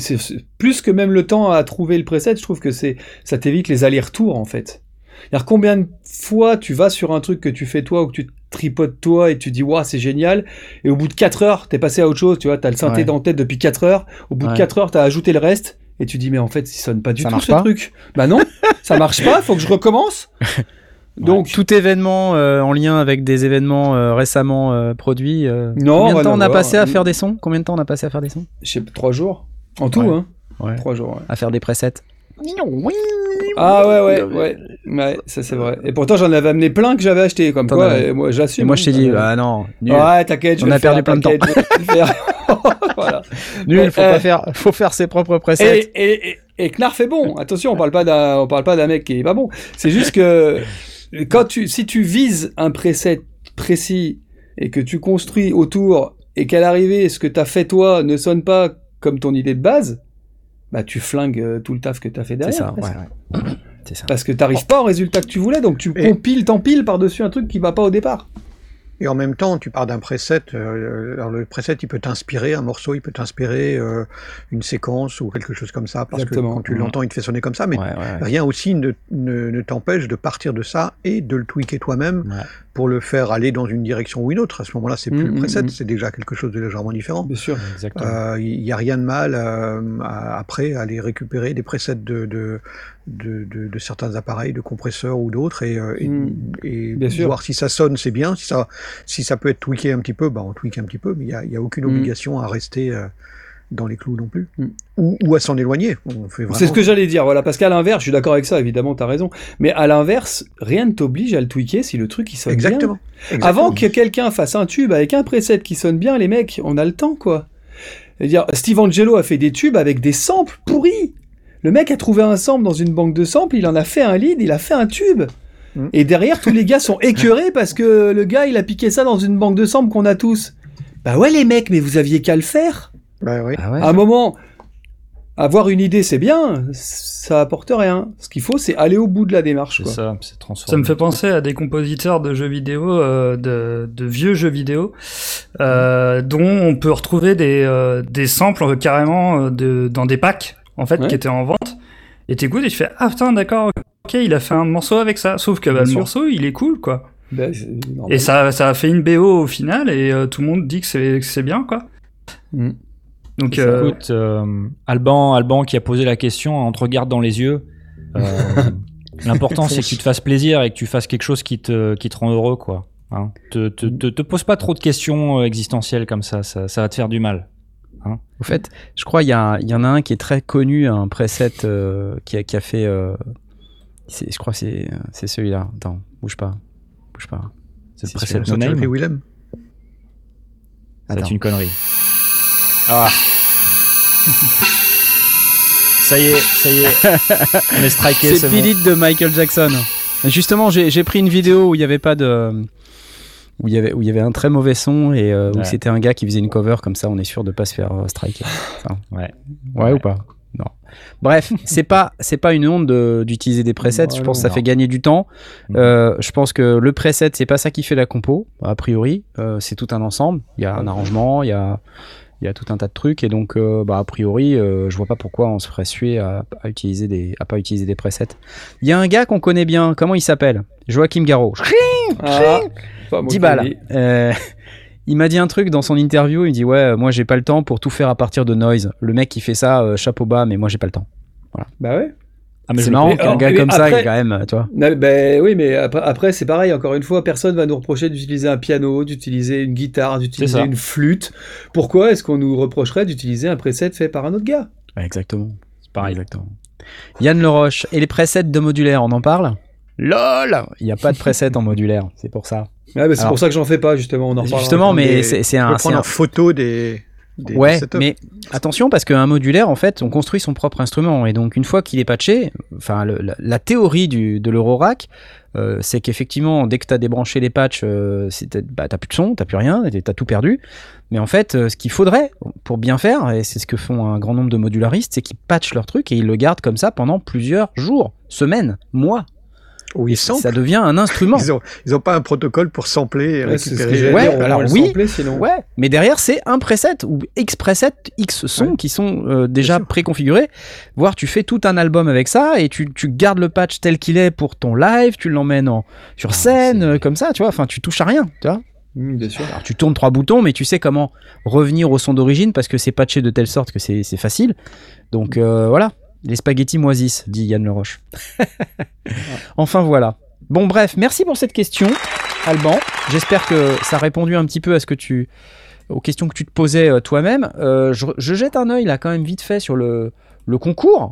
plus que même le temps à trouver le preset, je trouve que c'est, ça t'évite les allers-retours en fait. C'est-à-dire combien de fois tu vas sur un truc que tu fais toi ou que tu tripotes toi et tu dis waouh c'est génial et au bout de 4 heures t'es passé à autre chose, tu vois, t'as le synthé Ouais. dans la tête depuis 4 heures, au bout Ouais. de 4 heures t'as ajouté le reste et tu dis mais en fait il sonne pas du Ça tout marche ce pas truc. Bah non, ça marche pas, faut que je recommence. Donc tout événement euh, en lien avec des événements euh, récemment euh, produits. Non, combien de temps on a passé à faire des sons? Combien de temps on a passé à faire des sons? Je sais 3 jours en tout Ouais. hein. Ouais. 3 jours. ouais. À faire des presets Ah ouais ouais ouais. Ouais, ça c'est vrai. Et pourtant j'en avais amené plein que j'avais acheté comme quoi avais- et moi j'assume. Moi je t'ai hein, dit, ah non, nul, Ouais, t'inquiète, On a perdu plein de temps. voilà. nul, faut pas faire, faut faire ses propres presets. Et, et, et, et Knarf est bon. Attention, on parle pas d'un, on parle pas d'un mec qui est pas bon. C'est juste que quand tu, si tu vises un preset précis et que tu construis autour et qu'à l'arrivée, ce que t'as fait toi ne sonne pas comme ton idée de base, bah tu flingues euh, tout le taf que t'as fait C'est derrière. ça, ouais, presque. ouais. C'est ça. Parce que t'arrives pas au résultat que tu voulais, donc tu Et- compiles, t'empiles par-dessus un truc qui va pas au départ. Et en même temps, tu pars d'un preset. euh, alors le preset, il peut t'inspirer un morceau, il peut t'inspirer euh, une séquence ou quelque chose comme ça, parce Exactement. que quand tu l'entends, il te fait sonner comme ça. Mais Ouais, ouais, ouais. rien aussi ne, ne, ne t'empêche de partir de ça et de le tweaker toi-même. Pour le faire aller dans une direction ou une autre. À ce moment-là, c'est plus Mhm, le preset, mhm. c'est déjà quelque chose de légèrement différent. Bien sûr. Exactement. Euh, Il n'y a rien de mal euh, à- après à aller récupérer des presets de, de, de, de- de certains appareils, de compresseurs ou d'autres, et, euh, et, Mm. et Bien sûr. voir si ça sonne, c'est bien. Si ça, si ça peut être tweaké un petit peu, bah, on tweak un petit peu, mais il n'y a, aucune Mm. obligation à rester euh, dans les clous non plus. Mm. Ou, ou à s'en éloigner. C'est ce que j'allais dire, voilà, parce qu'à l'inverse, je suis d'accord avec ça, évidemment, t'as raison. Mais à l'inverse, rien ne t'oblige à le tweaker si le truc il sonne bien. Exactement. Avant Exactement. que quelqu'un fasse un tube avec un preset qui sonne bien, les mecs, on a le temps, quoi. dire, Steve Angelo a fait des tubes avec des samples pourris. Le mec a trouvé un sample dans une banque de samples, il en a fait un lead, il a fait un tube. Mm. Et derrière, tous les gars sont écœurés parce que le gars, il a piqué ça dans une banque de samples qu'on a tous. Bah ouais, les mecs, mais vous aviez qu'à le faire. Bah oui. Ah ouais. À un moment, avoir une idée, c'est bien, ça apporte rien. Ce qu'il faut, c'est aller au bout de la démarche. Quoi. ça, me fait penser à des compositeurs de jeux vidéo, euh, de, de vieux jeux vidéo, euh, dont on peut retrouver des, euh, des samples euh, carrément de, dans des packs, en fait, Ouais. qui étaient en vente. Et t'écoutes et tu fais Ah putain, d'accord, ok, il a fait un morceau avec ça. Sauf que bah, le sûr. morceau, il est cool, quoi. Bah. Et ça, ça a fait une BO au final, et euh, tout le monde dit que c'est que c'est bien, quoi. Mm. Donc, euh, Écoute, euh, Alban, Alban qui a posé la question, on te regarde dans les yeux. Euh, L'important, c'est que tu te fasses plaisir et que tu fasses quelque chose qui te, qui te rend heureux, quoi. Hein. Te, te, te, te pose pas trop de questions euh, existentielles comme ça, ça, ça va te faire du mal. Au fait, je crois il y, a- il y en a un qui est très connu, un preset euh, qui, a, qui a fait. euh, c'est- je crois que c'est c'est celui-là. Attends, bouge pas. Bouge pas. C'est le preset no avec name. Willem? C'est une connerie. Ah. ça y est, ça y est. On est striké, C'est bon. It de Michael Jackson. Justement, j'ai pris une vidéo où il n'y avait pas de. Où il, y avait, où il y avait un très mauvais son et euh, où Ouais. c'était un gars qui faisait une cover comme ça, on est sûr de pas se faire euh, striker. Enfin, Ouais. ouais, Ouais. ou pas? Non. Bref, c'est pas pas une honte de- d'utiliser des presets. Je pense que ça non. fait gagner du temps. Mhm. Euh, je pense que le preset c'est pas ça qui fait la compo a priori. C'est tout un ensemble. Il y a un arrangement, il y a il y a tout un tas de trucs et donc euh, bah a priori euh, je vois pas pourquoi on se ferait suer à, à utiliser des à pas utiliser des presets. Il y a un gars qu'on connaît bien. Comment il s'appelle? Joachim Garraud. Ah, pas moi 10 qui balles. Euh, il m'a dit un truc dans son interview. Il me dit Ouais, euh, moi j'ai pas le temps pour tout faire à partir de noise. Le mec qui fait ça, chapeau bas, mais moi j'ai pas le temps. Bah ouais. Ah, mais c'est marrant qu'un gars comme ça, après- quand même, euh. Non, ben oui, mais après, après, c'est pareil. Encore une fois, personne va nous reprocher d'utiliser un piano, d'utiliser une guitare, d'utiliser une flûte. Pourquoi est-ce qu'on nous reprocherait d'utiliser un preset fait par un autre gars? Ouais, exactement. c'est pareil. Exactement. Yann Leroche. Et les presets de modulaire, on en parle? LOL Il n'y a pas de preset en modulaire, c'est pour ça. Ah, C'est pour ça que j'en fais pas, justement. On en. Justement, mais c'est On un. c'est prendre un- en photo des, des Ouais, mais attention parce qu'un modulaire, en fait, on construit son propre instrument et donc une fois qu'il est patché, enfin le- la, la théorie du, de l'Eurorack, euh, c'est qu'effectivement, dès que tu as débranché les patchs, euh, bah, t'as plus de son, t'as plus rien, t'as tout perdu. Mais en fait, euh, ce qu'il faudrait pour bien faire, et c'est ce que font un grand nombre de modularistes, c'est qu'ils patchent leur truc et ils le gardent comme ça pendant plusieurs jours, semaines, mois. Samplent. Ça devient un instrument. Ils ont, ils ont pas un protocole pour sampler et Ouais, récupérer. Ouais, dire. alors oui. sampler, sinon. Ouais, mais derrière c'est un preset ou X preset, X sons Ouais. qui sont euh, déjà préconfigurés. Voire tu fais tout un album avec ça et tu, tu gardes le patch tel qu'il est pour ton live, tu l'emmènes en sur Ah, scène euh, comme ça, tu vois. Enfin, tu touches à rien, tu vois. Mmh, bien sûr. Alors tu tournes trois boutons, mais tu sais comment revenir au son d'origine parce que c'est patché de telle sorte que c'est c'est facile. Donc euh, voilà, les spaghettis moisissent, dit Yann Leroche. enfin voilà. Bon bref, merci pour cette question, Alban. J'espère que ça a répondu un petit peu à ce que tu aux questions que tu te posais euh, toi-même. Euh, je, je jette un œil là quand même vite fait sur le, le concours.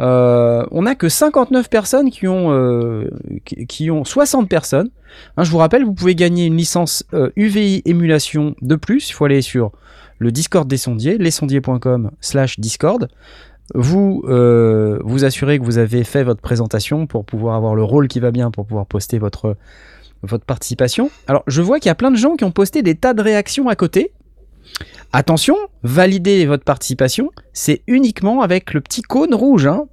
Euh, on n'a que 59 personnes qui ont, euh, qui, qui ont 60 personnes. Hein, je vous rappelle, vous pouvez gagner une licence euh, UVI émulation de plus. Il faut aller sur le Discord des sondiers, lesondiers.com slash Discord. Vous euh, vous assurez que vous avez fait votre présentation pour pouvoir avoir le rôle qui va bien, pour pouvoir poster votre, votre participation. Alors, je vois qu'il y a plein de gens qui ont posté des tas de réactions à côté. Attention, valider votre participation, c'est uniquement avec le petit cône rouge. hein.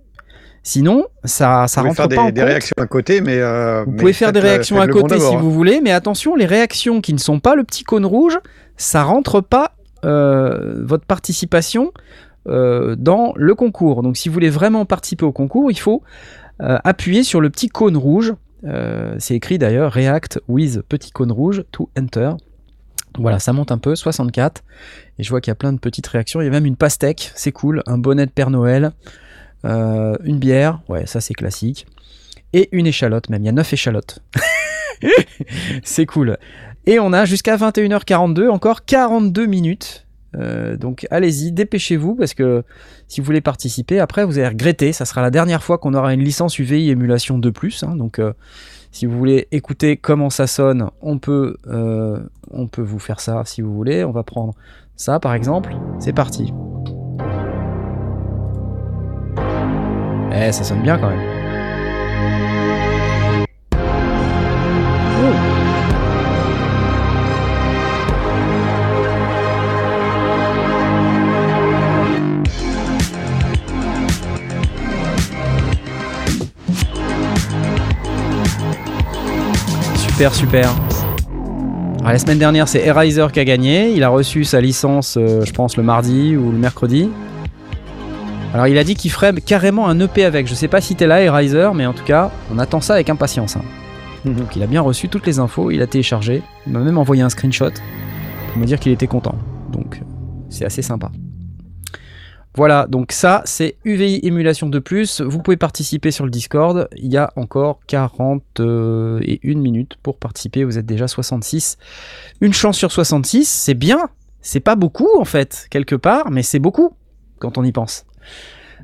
Sinon, ça, ça Vous rentre pouvez faire pas des, en des compte. réactions à côté, mais. euh, Vous mais pouvez faire des le- réactions à côté si vous hein. voulez, mais attention, les réactions qui ne sont pas le petit cône rouge, ça rentre pas euh, votre participation euh, dans le concours. Donc si vous voulez vraiment participer au concours, il faut euh, appuyer sur le petit cône rouge. Euh, c'est écrit d'ailleurs React with petit cône rouge to enter. Voilà, ça monte un peu, 64. Et je vois qu'il y a plein de petites réactions. Il y a même une pastèque, c'est cool. Un bonnet de Père Noël. une bière, ouais, ça c'est classique. Et une échalote même. Il y a 9 échalotes. c'est cool. Et on a jusqu'à 21h42, encore 42 minutes Euh, donc allez-y, dépêchez-vous parce que si vous voulez participer, après vous allez regretter. Ça sera la dernière fois qu'on aura une licence UVI émulation de plus. hein. donc euh, si vous voulez écouter comment ça sonne, on peut, euh, on peut vous faire ça si vous voulez. On va prendre ça par exemple. C'est parti. Eh, ça sonne bien quand même. Super, super. Alors, la semaine dernière, c'est Eraser qui a gagné. Il a reçu sa licence, euh, je pense, le mardi ou le mercredi. Alors, il a dit qu'il ferait carrément un EP avec. Je sais pas si t'es là, Eraser, mais en tout cas, on attend ça avec impatience. hein. Donc, il a bien reçu toutes les infos, il a téléchargé. Il m'a même envoyé un screenshot pour me dire qu'il était content. Donc, c'est assez sympa. Voilà, donc ça c'est UVI émulation de plus. Vous pouvez participer sur le Discord. Il y a encore 41 minutes pour participer. Vous êtes déjà 66. Une chance sur 66, c'est bien. C'est pas beaucoup en fait, quelque part, mais c'est beaucoup quand on y pense.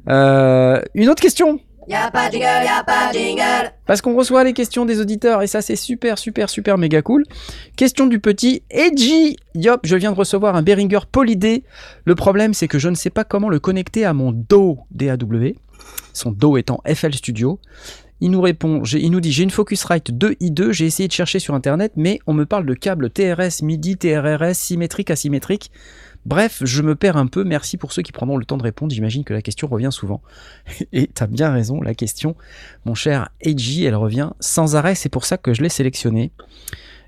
Euh, une autre question Y'a pas de jingle, y'a pas de jingle. parce qu'on reçoit les questions des auditeurs et ça c'est super super super méga cool. Question du petit Edgy. Yop, je viens de recevoir un Behringer Polydé. Le problème c'est que je ne sais pas comment le connecter à mon DAW DAW. Son DAW étant FL Studio. Il nous répond, il nous dit j'ai une Focusrite 2i2, j'ai essayé de chercher sur internet mais on me parle de câbles TRS, MIDI, TRRS, symétrique, asymétrique. Bref, je me perds un peu, merci pour ceux qui prendront le temps de répondre, j'imagine que la question revient souvent. Et t'as bien raison, la question mon cher AJ, elle revient sans arrêt, c'est pour ça que je l'ai sélectionnée.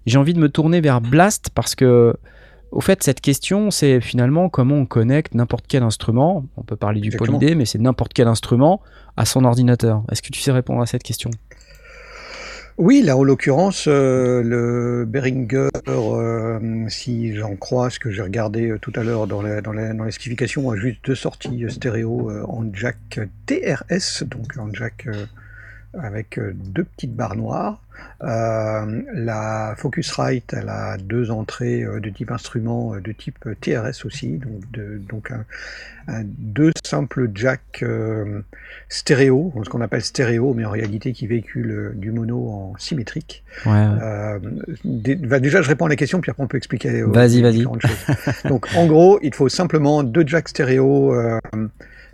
J'ai envie de me tourner vers Blast parce que, au fait, cette question, c'est finalement comment on connecte n'importe quel instrument. On peut parler du Exactement. Polydé, mais c'est n'importe quel instrument à son ordinateur. Est-ce que tu sais répondre à cette question? Oui, là en l'occurrence, euh, le Behringer, euh, si j'en crois ce que j'ai regardé euh, tout à l'heure dans, la- dans, dans les spécifications, a juste deux sorties stéréo en jack TRS, donc en jack avec euh, deux petites barres noires. Euh, la Focusrite, elle a deux entrées euh, de type instrument, de type TRS aussi, donc, de, donc un, un- deux simples jacks euh, stéréo, ce qu'on appelle stéréo, mais en réalité qui véhiculent euh, du mono en symétrique. Ouais. Euh, bah, déjà, je réponds à la question, puis après on peut expliquer Vas-y, vas-y. Donc, en gros, il faut simplement deux jacks stéréo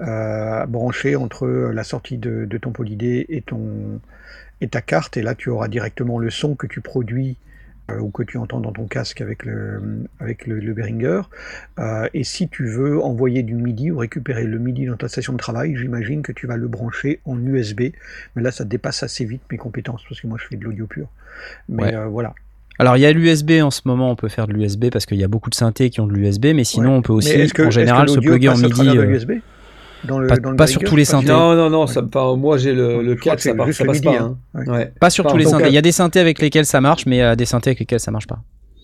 euh, branchés entre la sortie de, de ton polydé et ton et ta carte, et là tu auras directement le son que tu produis euh, ou que tu entends dans ton casque avec le avec le, le Behringer. Euh, et si tu veux envoyer du MIDI ou récupérer le MIDI dans ta station de travail, j'imagine que tu vas le brancher en USB. Mais là, ça dépasse assez vite mes compétences parce que moi, je fais de l'audio pur. Mais Ouais. euh, voilà. Alors, il y a l'USB en ce moment, on peut faire de l'USB parce qu'il y a beaucoup de synthés qui ont de l'USB, mais sinon, Ouais. on peut aussi, que- en général, se plugger en MIDI. Dans le, pas- dans le pas sur tous les pas synthés. Non, non, non, ça, enfin, moi j'ai le, le Je crois 4, que ça, part- juste ça le passe MIDI, pas. hein. Ouais. Ouais. Pas sur Enfin, tous les synthés. euh, Il y a des synthés avec lesquels ça marche, mais il y a des synthés avec lesquels ça marche pas.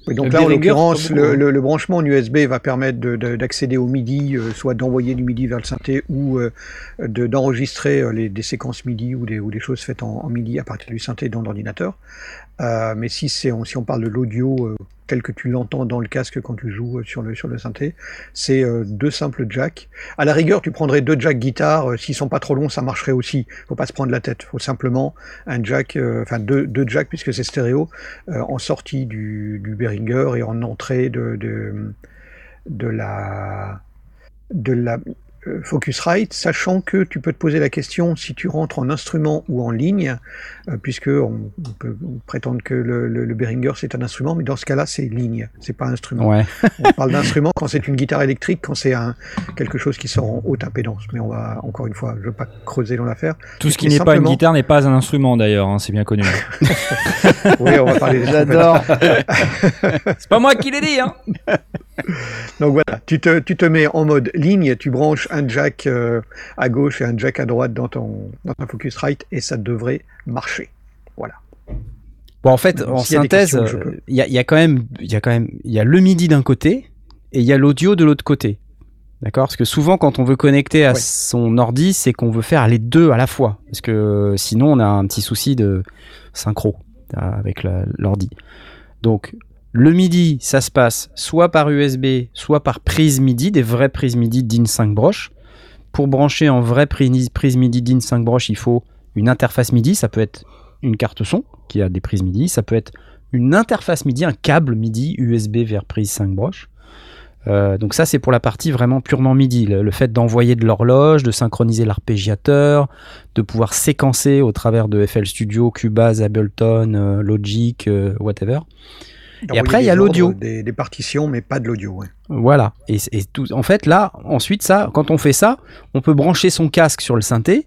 Donc Le là, en l'occurrence, pas le, le- le branchement en USB va permettre de- de- d'accéder au MIDI, euh, soit d'envoyer du MIDI vers le synthé ou euh, de- d'enregistrer euh, les- des séquences MIDI ou des, ou des choses faites en, en MIDI à partir du synthé dans l'ordinateur. Euh, mais si, si on parle de l'audio euh, tel que tu l'entends dans le casque quand tu joues euh, sur le, sur le synthé, c'est euh, deux simples jacks. À la rigueur, tu prendrais deux jacks guitare. S'ils sont pas trop longs, ça marcherait aussi. Faut pas se prendre la tête. Faut simplement un jack, enfin deux, deux jacks puisque c'est stéréo, en sortie du, du Behringer et en entrée de, de, de la de la Focusrite, sachant que tu peux te poser la question si tu rentres en instrument ou en ligne, euh, puisque on, on peut prétendre que le, le, le Behringer c'est un instrument, mais dans ce cas-là c'est ligne, c'est pas instrument. Ouais. On parle d'instrument quand c'est une guitare électrique, quand c'est un quelque chose qui sort en haute impédance. Mais on va encore une fois, je veux pas creuser dans l'affaire. Tout ce qui n'est pas une guitare n'est pas un instrument d'ailleurs, hein, c'est bien connu. Oui, on va parler J'adore. c'est pas moi qui l'ai dit, hein Donc voilà, tu te, tu te mets en mode ligne, tu branches un jack euh, à gauche et un jack à droite dans ton dans ta Focusrite et ça devrait marcher. Voilà. Bon, en fait, Donc, en synthèse, euh, il y, a, y a quand même, il y a quand même, il y a le MIDI d'un côté et il y a l'audio de l'autre côté. D'accord? Parce que souvent, quand on veut connecter à Ouais. son ordi, c'est qu'on veut faire les deux à la fois. Parce que euh, sinon, on a un petit souci de synchro avec l'ordi. Donc, Le MIDI, ça se passe soit par USB, soit par prise MIDI, des vraies prises MIDI DIN 5 broches. Pour brancher en vraie prise, MIDI DIN 5 broches, il faut une interface MIDI. Ça peut être une carte son qui a des prises MIDI. Ça peut être une interface MIDI, un câble MIDI USB vers prise 5 broches. Euh, donc ça c'est pour la partie vraiment purement MIDI, le, le fait d'envoyer de l'horloge, de synchroniser l'arpégiateur, de pouvoir séquencer au travers de FL Studio, Cubase, Ableton, euh, Logic, euh, whatever. D'envoyer après, il y a l'audio. Des, des partitions, mais pas de l'audio. ouais. Voilà. Et, et tout, en fait là, ensuite ça, quand on fait ça, on peut brancher son casque sur le synthé.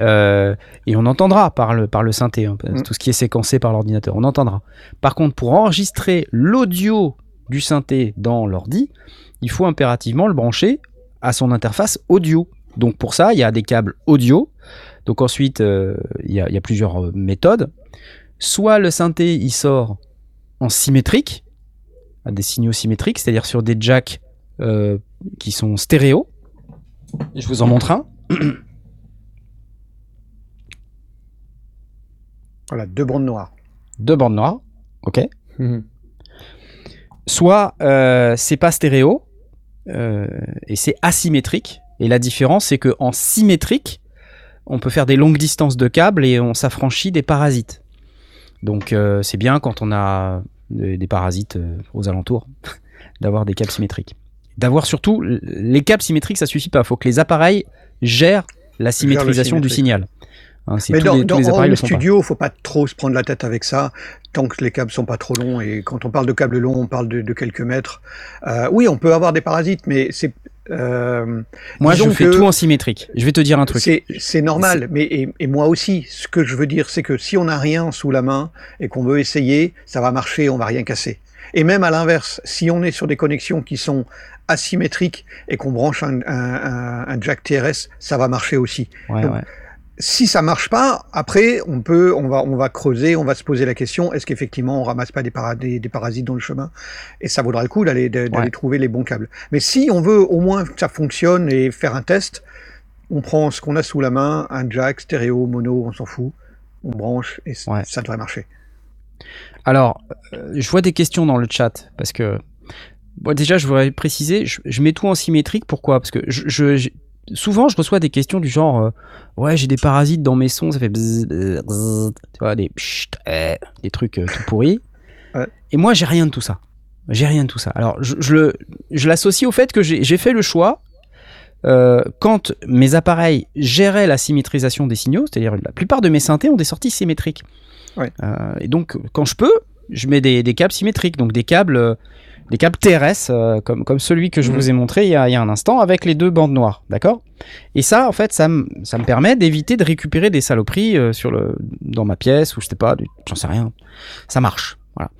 euh, et on entendra par le, par le synthé, hein, Mm. tout ce qui est séquencé par l'ordinateur, on entendra. Par contre, pour enregistrer l'audio du synthé dans l'ordi, il faut impérativement le brancher à son interface audio. Donc pour ça, il y a des câbles audio. Donc ensuite, euh, il y, a, il y a plusieurs euh, méthodes. Soit le synthé, il sort en symétrique, à des signaux symétriques, c'est-à-dire sur des jacks euh, qui sont stéréo. Je vous en montre un. Voilà, deux bandes noires. Deux bandes noires. Ok. Mhm. soit euh, c'est pas stéréo euh, et c'est asymétrique. Et la différence, c'est que en symétrique, on peut faire des longues distances de câbles et on s'affranchit des parasites. Donc euh, c'est bien quand on a des, des parasites euh, aux alentours d'avoir des câbles symétriques. D'avoir surtout les câbles symétriques, ça suffit pas. Il faut que les appareils gèrent la symétrisation du signal. Hein, Mais dans, les, dans les appareils le studio, faut pas trop se prendre la tête avec ça, tant que les câbles sont pas trop longs. Et quand on parle de câbles longs, on parle de, de quelques mètres. Euh, oui, on peut avoir des parasites, mais c'est euh, Moi, je fais tout en symétrique. Je vais te dire un truc. c'est c'est normal. Mais et, et moi aussi, ce que je veux dire, c'est que si on n'a rien sous la main et qu'on veut essayer, ça va marcher, on va rien casser. Et même à l'inverse, si on est sur des connexions qui sont asymétriques et qu'on branche un, un- un- un jack TRS, ça va marcher aussi. Ouais, Donc, ouais. Si ça marche pas, après on peut, on va, on va creuser, on va se poser la question est-ce qu'effectivement on ramasse pas des, para- des, des parasites dans le chemin? Et ça vaudra le coup d'aller Ouais. trouver les bons câbles. Mais si on veut au moins que ça fonctionne et faire un test, on prend ce qu'on a sous la main, un jack, stéréo, mono, on s'en fout, on branche et Ouais. ça devrait marcher. Alors, euh, je vois des questions dans le chat parce que bon, déjà, je voudrais préciser, je, je mets tout en symétrique. Pourquoi? Parce que je, souvent, je reçois des questions du genre, euh, ouais, j'ai des parasites dans mes sons, ça fait bzzz, bzzz, bzzz, tu vois, des pchit, eh, des trucs euh, tout pourris. Ouais. Et moi, j'ai rien de tout ça. J'ai rien de tout ça. Alors, je, je le, je l'associe au fait que j'ai j'ai fait le choix. euh, quand mes appareils géraient la symétrisation des signaux, c'est-à-dire la plupart de mes synthés ont des sorties symétriques. Ouais. Et donc, quand je peux, je mets des, des câbles symétriques, donc des câbles, des câbles TRS, euh, comme, comme celui que je Mhm. vous ai montré il y, a, il y a un instant, avec les deux bandes noires, d'accord? Et ça, en fait, ça, me- ça me permet d'éviter de récupérer des saloperies euh, sur le, dans ma pièce, ou je sais pas, j'en sais rien. Ça marche, voilà.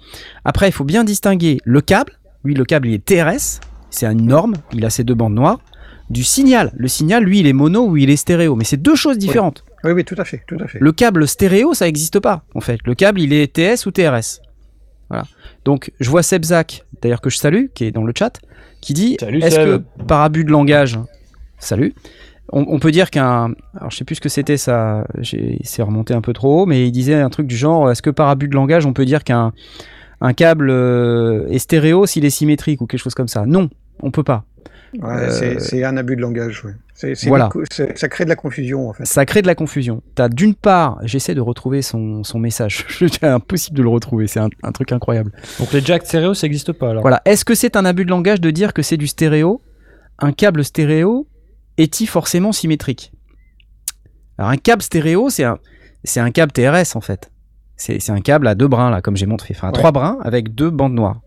Après, il faut bien distinguer le câble, lui, le câble, il est TRS, c'est une norme, il a ses deux bandes noires, du signal. Le signal, lui, il est mono ou il est stéréo, mais c'est deux choses différentes. Oui, oui, tout à fait, tout à fait. Le câble stéréo, ça n'existe pas, en fait. Le câble, il est TS ou TRS. Voilà. Donc, je vois Sebzak, d'ailleurs que je salue, qui est dans le chat, qui dit Est-ce que par abus de langage, salut, on, on peut dire qu'un. Alors, je sais plus ce que c'était, ça. j'ai- C'est remonté un peu trop haut, mais il disait un truc du genre Est-ce que par abus de langage, on peut dire qu'un un câble euh, est stéréo s'il est symétrique ou quelque chose comme ça? Non, on peut pas. Ouais, Euh, c'est- un abus de langage. ouais. Voilà. ça crée de la confusion en fait. Ça crée de la confusion. T'as d'une part, j'essaie de retrouver son, son message. C'est impossible de le retrouver, c'est un, un truc incroyable. Donc les jacks stéréo, ça n'existe pas alors. Voilà. Est-ce que c'est un abus de langage de dire que c'est du stéréo? Un câble stéréo est-il forcément symétrique? Alors un câble stéréo, c'est un, c'est un câble TRS en fait. C'est c'est un câble à deux brins là, comme j'ai montré. Enfin, à Ouais. trois brins avec deux bandes noires.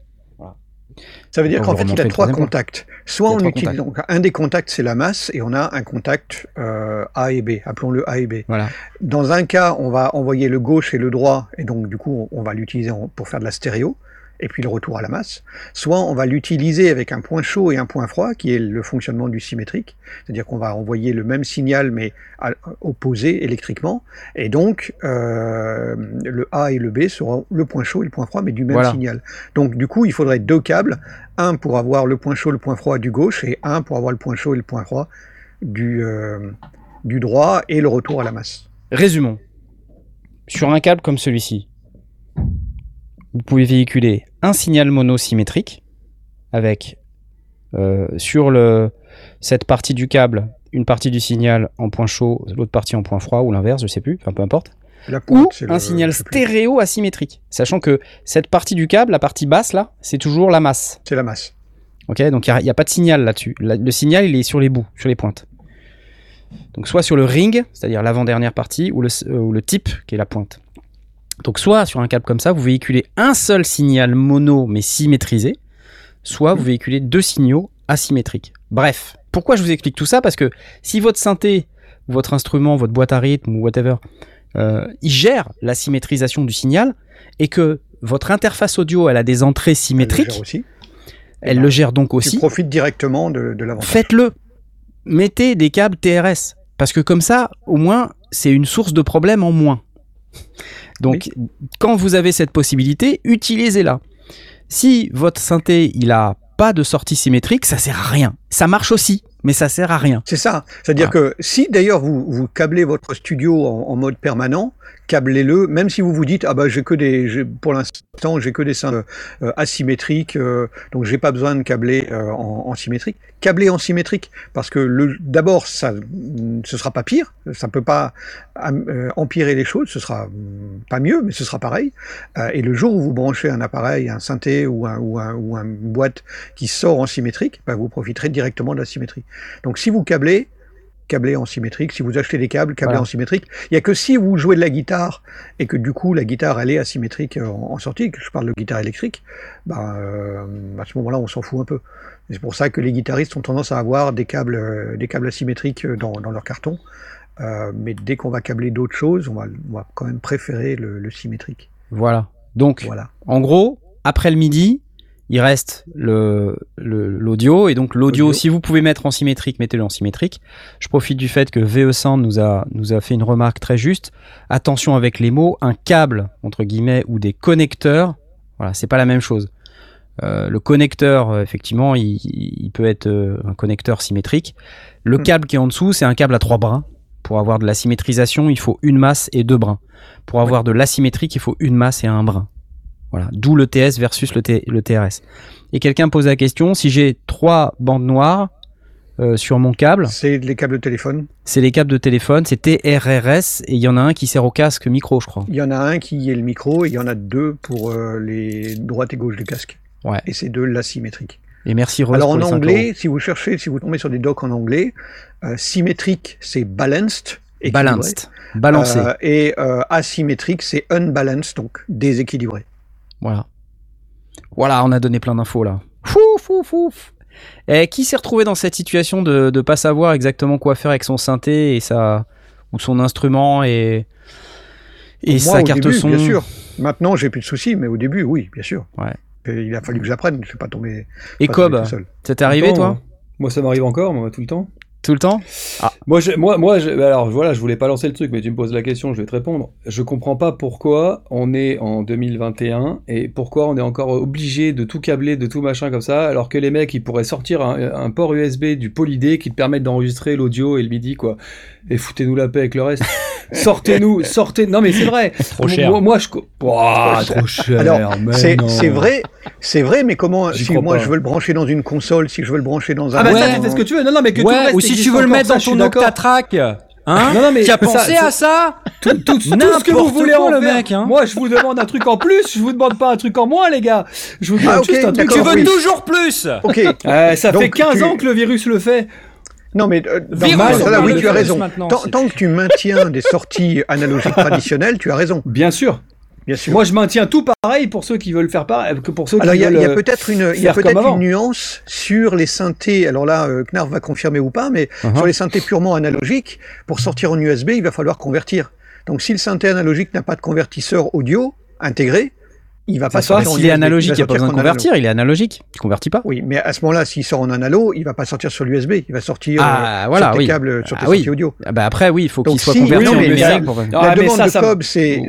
Ça veut dire qu'en fait, il a trois contacts. Soit on utilise donc un des contacts, c'est la masse, et on a un contact euh, A et B. Appelons-le A et B. Voilà. Dans un cas, on va envoyer le gauche et le droit, et donc du coup, on va l'utiliser pour faire de la stéréo, et puis le retour à la masse. Soit on va l'utiliser avec un point chaud et un point froid, qui est le fonctionnement du symétrique, c'est-à-dire qu'on va envoyer le même signal mais à- opposé électriquement, et donc euh, le A et le B seront le point chaud et le point froid, mais du même Voilà. signal. Donc du coup, il faudrait deux câbles, un pour avoir le point chaud, le point froid du gauche, et un pour avoir le point chaud et le point froid du, euh, du droit, et le retour à la masse. Résumons. Sur un câble comme celui-ci, vous pouvez véhiculer un signal mono symétrique avec euh, sur le, cette partie du câble une partie du signal en point chaud, l'autre partie en point froid ou l'inverse, je sais plus, enfin peu importe. La Ou pointe, un le- signal stéréo asymétrique, sachant que cette partie du câble, la partie basse là, c'est toujours la masse. C'est la masse. Ok, donc il n'y a, pas de signal là-dessus. Le signal, il est sur les bouts, sur les pointes. Donc soit sur le ring, c'est-à-dire l'avant-dernière partie, ou le, euh, ou le tip, qui est la pointe. Donc soit sur un câble comme ça, vous véhiculez un seul signal mono mais symétrisé, soit vous véhiculez deux signaux asymétriques. Bref, pourquoi je vous explique tout ça? Parce que si votre synthé, votre instrument, votre boîte à rythme ou whatever, euh, il gère la symétrisation du signal et que votre interface audio elle a des entrées Elle le symétriques, gère aussi. elle ben, le gère donc Tu aussi. profites directement de, de l'avantage. Faites-le. Mettez des câbles TRS. Parce que comme ça, au moins, c'est une source de problème en moins. Donc, quand vous avez cette possibilité, utilisez-la. Si votre synthé, il a pas de sortie symétrique, ça sert à rien. Ça marche aussi, mais ça sert à rien. C'est ça. C'est-à-dire que si d'ailleurs vous, vous câblez votre studio en, en mode permanent, câblez-le, même si vous vous dites ah bah j'ai que des, pour l'instant j'ai que des seins euh, asymétriques, euh, donc j'ai pas besoin de câbler euh, en, en symétrique. Câblez en symétrique parce que le, d'abord ça, ce sera pas pire, ça peut pas euh, empirer les choses, ce sera pas mieux, mais ce sera pareil. Euh, et le jour où vous branchez un appareil, un synthé ou un ou un ou une boîte qui sort en symétrique, bah, vous profiterez directement de la symétrie. Donc si vous câblez, câblez en symétrique. Si vous achetez des câbles, Voilà. en symétrique. Il n'y a que si vous jouez de la guitare et que du coup la guitare elle est asymétrique en, en sortie, que je parle de guitare électrique, bah, euh, à ce moment-là on s'en fout un peu. C'est pour ça que les guitaristes ont tendance à avoir des câbles, euh, des câbles asymétriques euh, dans, dans leur carton. Euh, mais dès qu'on va câbler d'autres choses, on va, on va quand même préférer le, le symétrique. Voilà. Donc, Voilà. en gros, après le midi, il reste le le- l'audio. Et donc l'audio L'audio. si vous pouvez mettre en symétrique mettez-le en symétrique. Je profite du fait que VE Sound nous a nous a fait une remarque très juste. Attention avec les mots un câble entre guillemets ou des connecteurs. Voilà c'est pas la même chose. Euh, le connecteur euh, effectivement il, il peut être euh, un connecteur symétrique. Le Hmm. câble qui est en dessous c'est un câble à trois brins. Pour avoir de la symétrisation il faut une masse et deux brins. Pour avoir de l'asymétrique il faut une masse et un brin voilà, d'où le TS versus le, T- le TRS. Et quelqu'un pose la question, si j'ai trois bandes noires euh, sur mon câble, C'est les câbles de téléphone. c'est les câbles de téléphone, c'est TRRS, et il y en a un qui sert au casque micro, je crois. Il y en a un qui est le micro et il y en a deux pour euh, les droite et gauche du casque. Ouais. Et c'est deux l'asymétrique. Et merci Rose Alors en anglais, si vous cherchez, si vous tombez sur des docs en anglais, euh, symétrique c'est balanced, équilibré. Balanced, balancé. Euh, et euh, asymétrique c'est unbalanced, donc déséquilibré. Voilà. Voilà, on a donné plein d'infos là. Fouf, fouf, fouf. Et qui s'est retrouvé dans cette situation de ne pas savoir exactement quoi faire avec son synthé et sa ou son instrument et et Moi, sa au carte début, son? bien sûr. Maintenant, j'ai plus de soucis, mais au début, oui, bien sûr. Ouais. Et il a fallu que j'apprenne, je suis pas tombé. Et Cobb, tout seul. ça t'est arrivé temps, toi? hein. Moi, ça m'arrive encore, moi, tout le temps. Tout le temps? Moi, je, moi, moi je- bah alors voilà, je voulais pas lancer le truc, mais tu me poses la question, je vais te répondre. Je comprends pas pourquoi on est en 2021 et pourquoi on est encore obligé de tout câbler, de tout machin comme ça, alors que les mecs, ils pourraient sortir un, un port USB du Polydé qui te permette d'enregistrer l'audio et le MIDI, quoi. Et foutez-nous la paix avec le reste. Sortez-nous, sortez. Non, mais c'est vrai. Trop cher. Moi, moi, je. Ouah, trop cher. Alors, mais C'est vrai, c'est vrai, mais comment si moi pas. je veux le brancher dans une console, si je veux le brancher dans un Ah bah ça, tu fais ce que tu veux. Non, non, mais que Ouais, ou si tu veux le mettre ça, dans ton. Octatrack, hein Non, non, mais Qui a pensé ça- à ça tout, tout, tout ce que vous voulez quoi, en le faire. mec, hein. Moi, je vous demande un truc en plus, je vous demande pas un truc en moins, les gars. Je vous demande Ah, ok, juste un truc. Tu veux oui. toujours plus Ok, Euh, ça Donc, fait 15 tu- ans que le virus le fait. non mais euh, dans Virus, oui, tu as raison. tant que tu maintiens des sorties analogiques traditionnelles, tu as raison, Bien sûr. Bien sûr. Moi, je maintiens tout pareil pour ceux qui veulent faire pareil, que pour ceux Alors qui il y a, veulent. il y a euh, peut-être une, il y a avant. une nuance sur les synthés. Alors là, euh, Knarf va confirmer ou pas, mais Uh-huh. sur les synthés purement analogiques, pour sortir en USB, il va falloir convertir. Donc si le synthé analogique n'a pas de convertisseur audio intégré, il va pas sortir en S'il est USB, analogique, il n'y a va pas besoin de analo. convertir, il est analogique. Il convertit pas. Oui, mais à ce moment-là, s'il sort en analo, il va pas sortir sur l'USB, il va sortir Ah, euh, voilà, sur tes oui. câbles, sur tes Ah, oui. sorties audio. Ah bah après, oui, il faut qu'il soit si- converti oui, en pour- Ah, la mais demande ça, de ça- Cobb, c'est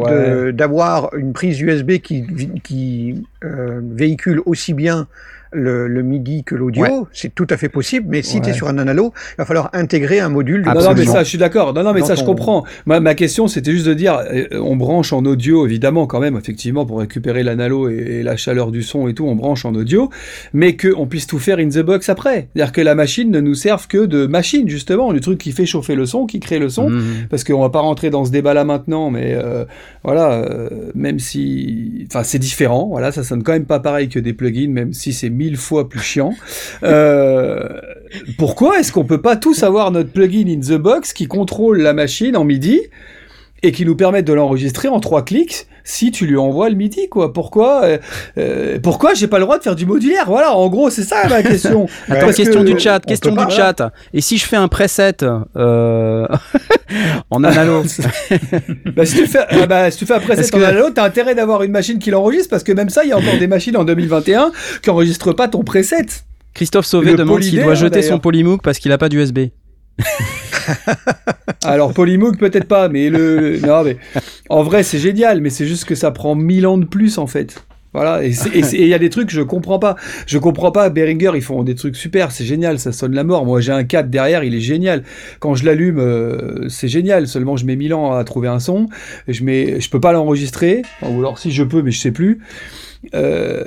Ouais. d'avoir une prise USB qui, qui euh, véhicule aussi bien le, le MIDI que l'audio, Ouais. c'est tout à fait possible, mais si Ouais. tu es sur un analo, il va falloir intégrer un module de Non, non, mais ça, je suis d'accord. Non, non, mais Dans ça, je comprends. Ma, ma question, c'était juste de dire, euh, on branche en audio, évidemment, quand même, effectivement, pour récupérer l'analo et, et la chaleur du son et tout, on branche en audio, mais qu'on puisse tout faire in the box après. C'est-à-dire que la machine ne nous serve que de machine, justement, du truc qui fait chauffer le son, qui crée le son. Mhm. Parce qu'on va pas rentrer dans ce débat-là maintenant, mais euh, voilà, euh, même si, enfin, c'est différent. Voilà, ça sonne quand même pas pareil que des plugins, même si c'est mille fois plus chiant. Euh, pourquoi est-ce qu'on peut pas tous avoir notre plugin in the box qui contrôle la machine en MIDI? Et qui nous permet de l'enregistrer en trois clics si tu lui envoies le MIDI quoi Pourquoi euh, euh, Pourquoi j'ai pas le droit de faire du modulaire? Voilà, en gros, c'est ça ma question. Attends, question que- du chat, on question du pas. chat. Et si je fais un preset euh, en analo? Bah, si tu fais, ah bah, si tu fais un preset en analo, t'as intérêt d'avoir une machine qui l'enregistre parce que même ça, il y a encore des machines en 2021 qui enregistrent pas ton preset. Christophe Sauvé demande s'il doit jeter son. Polymoog parce qu'il a pas d'USB. Alors Polymoog peut-être pas, mais le, non mais en vrai c'est génial, mais c'est juste que ça prend mille ans de plus en fait. Voilà, et il y a des trucs que je comprends pas. Je comprends pas. Behringer, ils font des trucs super, c'est génial, ça sonne la mort. Moi, j'ai un 4 derrière, il est génial. Quand je l'allume, euh, c'est génial. Seulement, je mets 1000 ans à trouver un son. Je mets, je peux pas l'enregistrer, ou alors si je peux, mais je sais plus. Euh,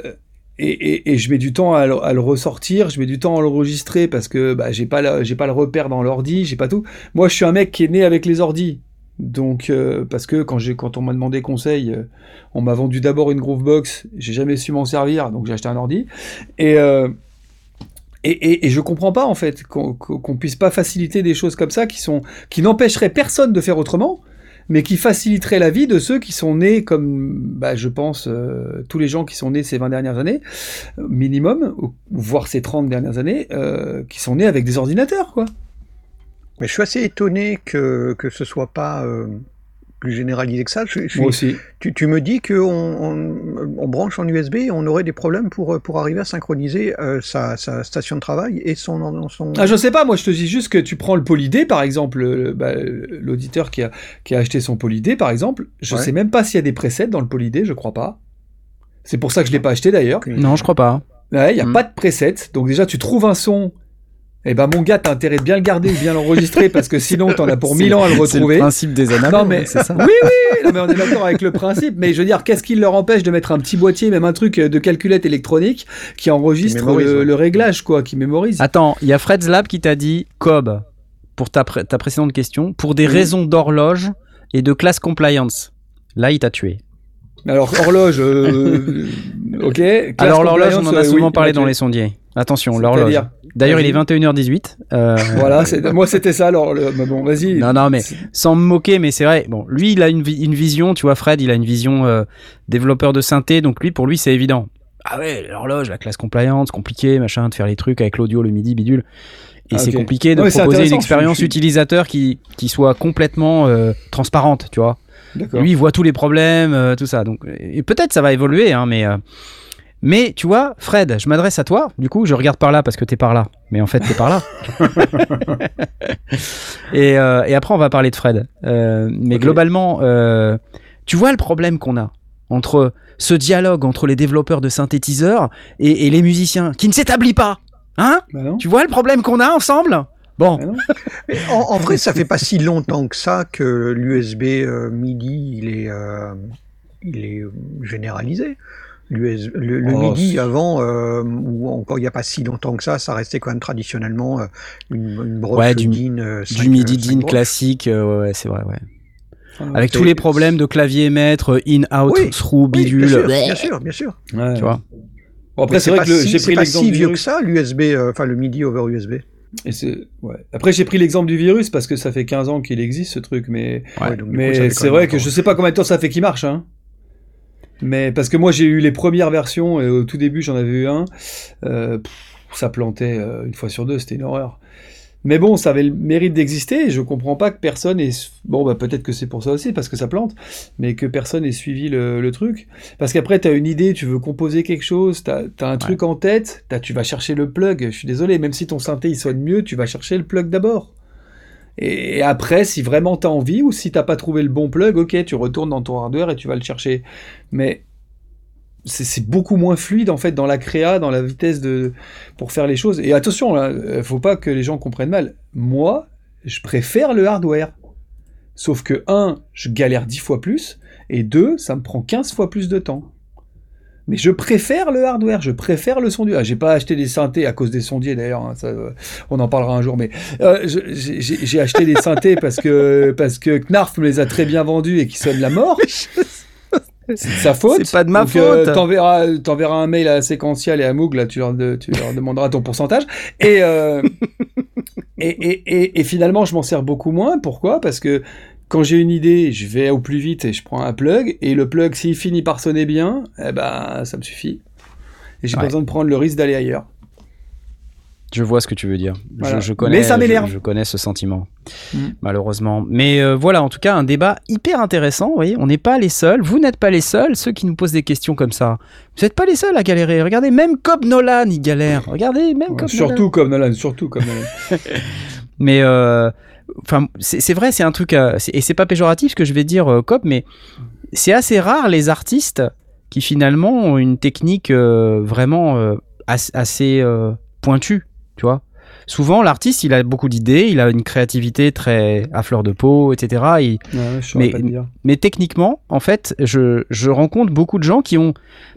et, je mets du temps à le, ressortir, je mets du temps à l'enregistrer parce que bah, j'ai pas, j'ai pas le repère dans l'ordi, j'ai pas tout. Moi, je suis un mec qui est né avec les ordis. Donc, euh, parce que quand, on m'a demandé conseil, euh, on m'a vendu d'abord une Groovebox, j'ai jamais su m'en servir, donc j'ai acheté un ordi. Et, euh, et, et, je comprends pas, en fait, qu'on, qu'on puisse pas faciliter des choses comme ça qui, qui n'empêcheraient personne de faire autrement, mais qui faciliteraient la vie de ceux qui sont nés comme, bah, je pense, euh, tous les gens qui sont nés ces 20 dernières années, minimum, voire ces 30 dernières années, euh, qui sont nés avec des ordinateurs, quoi. Mais je suis assez étonné que, que ce soit pas euh, plus généralisé que ça. Je, je suis- Moi aussi. tu, tu me dis qu'on on, on branche en USB et on aurait des problèmes pour, pour arriver à synchroniser euh, sa, sa station de travail et son... son... Ah, je sais pas, moi je te dis juste que tu prends le Polydé par exemple, le- bah, l'auditeur qui a, qui a acheté son Polydé par exemple, je Ouais. sais même pas s'il y a des presets dans le Polydé, je crois pas. C'est pour ça que je l'ai pas acheté d'ailleurs. Non, je crois pas. Ouais, il y a Mm. pas de preset, donc déjà tu trouves un son, et ben mon gars t'as intérêt de bien le garder ou bien l'enregistrer parce que sinon t'en as pour mille ans à le C'est le retrouver. principe des analogues. Non mais c'est ça. oui oui, non, mais on est d'accord avec le principe, mais je veux dire qu'est-ce qui leur empêche de mettre un petit boîtier, même un truc de calculette électronique qui enregistre mémorise, le, ouais. le réglage quoi, qui mémorise. Attends, il y a Fred Zlab qui t'a dit Cobb pour ta, pré- ta précédente question pour des Oui. raisons d'horloge et de class compliance. Là, il t'a tué. Alors horloge, euh, ok. Alors l'horloge, on en a euh, souvent oui, parlé dans les sondiers. Attention, l'horloge. D'ailleurs, il est Vas-y. 21h18. euh, Voilà, moi c'était ça. Alors, le- mais bon, vas-y. Non, non, mais sans me moquer, mais c'est vrai. Bon, lui, il a une, vi- une vision, tu vois, Fred, il a une vision euh, développeur de synthé, donc lui, pour lui, c'est évident. Ah ouais, l'horloge, la classe compliance, compliqué, machin, de faire les trucs avec l'audio, le midi, bidule. Et Ah, c'est compliqué de Non, proposer une expérience suis- utilisateur qui, qui soit complètement euh, transparente, tu vois. Lui, il voit tous les problèmes, tout ça. Donc, et peut-être ça va évoluer, hein, mais. Mais tu vois, Fred, je m'adresse à toi. Du coup, je regarde par là parce que t'es par là. Mais en fait, t'es par là. et, euh, et après, on va parler de Fred. Euh, mais globalement, euh, tu vois le problème qu'on a entre ce dialogue entre les développeurs de synthétiseurs et, et les musiciens qui ne s'établit pas. Hein? Bah. Tu vois le problème qu'on a ensemble? Bon, Bah en, en vrai, ça fait pas si longtemps que ça que l'USB euh, MIDI, il est, euh, il est généralisé. Le, le Oh, MIDI avant, euh, ou encore il n'y a pas si longtemps que ça, ça restait quand même traditionnellement euh, une, une broche Ouais, du- DIN. euh, du cinq, MIDI euh, DIN broches. classique, euh, ouais, ouais, c'est vrai, ouais. Ah, Avec tous les problèmes de clavier maître, in, out, Oui, through, Oui, bidule. bien sûr, bien sûr, bien sûr. Ouais. Tu vois Bon, après, c'est vrai que si- j'ai c'est pris pas l'exemple si du vieux que virus. ça, l'USB, euh, enfin le MIDI over USB. Et c'est- ouais. Après, j'ai pris l'exemple du virus parce que ça fait 15 ans qu'il existe ce truc, mais, Ouais, c'est vrai que je sais pas combien de temps ça fait qu'il marche. Hein. Mais parce que moi, j'ai eu les premières versions et au tout début, j'en avais eu un. Euh, pff, ça plantait euh, une fois sur deux, c'était une horreur. Mais bon, ça avait le mérite d'exister et je comprends pas que personne ait. Bon, bah peut-être que c'est pour ça aussi, parce que ça plante, mais que personne ait suivi le, le truc. Parce qu'après, tu as une idée, tu veux composer quelque chose, tu as, un truc en tête, tu vas chercher le plug. Je suis désolé, même si ton synthé il sonne mieux, tu vas chercher le plug d'abord. Et après, si vraiment tu as envie ou si t'as pas trouvé le bon plug, ok, tu retournes dans ton hardware et tu vas le chercher. Mais c'est beaucoup moins fluide en fait dans la créa, dans la vitesse de pour faire les choses. Et attention, là, euh, faut pas que les gens comprennent mal. Moi, je préfère le hardware. Sauf que un, je galère 10 fois plus, et deux, ça me prend 15 fois plus de temps. Mais je préfère le hardware, je préfère le sondier. Ah, j'ai pas acheté des synthés à cause des sondiers d'ailleurs, hein, ça, euh, on en parlera un jour. Mais euh, j'ai acheté des synthés parce que parce que Knarf me les a très bien vendus et qui sonnent la mort. C'est de sa faute. C'est pas de ma Donc, euh, faute. T'enverras, t'enverras un mail à Séquential et à Moog, là, tu leur, de- tu leur demanderas ton pourcentage. Et, euh, et, et, et, et finalement, je m'en sers beaucoup moins. Pourquoi? Parce que quand j'ai une idée, je vais au plus vite et je prends un plug. Et le plug, s'il finit par sonner bien, eh ben, ça me suffit. Et j'ai pas Ouais. besoin de prendre le risque d'aller ailleurs. Je vois ce que tu veux dire. Je- Voilà. Je, connais, Mais ça m'énerve. Je, je connais ce sentiment, Mm. malheureusement. Mais euh, voilà, en tout cas, un débat hyper intéressant. Vous voyez, on n'est pas les seuls. Vous n'êtes pas les seuls. Ceux qui nous posent des questions comme ça, vous n'êtes pas les seuls à galérer. Regardez, même Cobb Nolan, il galère. Regardez, même Cobb Nolan. surtout comme Nolan, surtout comme Nolan. Mais euh, enfin, c'est vrai, c'est un truc, à- c'est- et c'est pas péjoratif ce que je vais dire, euh, Cop, mais c'est assez rare les artistes qui finalement ont une technique euh, vraiment euh, as- assez euh, pointue, tu vois. Souvent, l'artiste, il a beaucoup d'idées, il a une créativité très à fleur de peau, etc. Ouais, je Mais- pas te dire. mais techniquement, en fait, je, je rencontre beaucoup de gens qui ont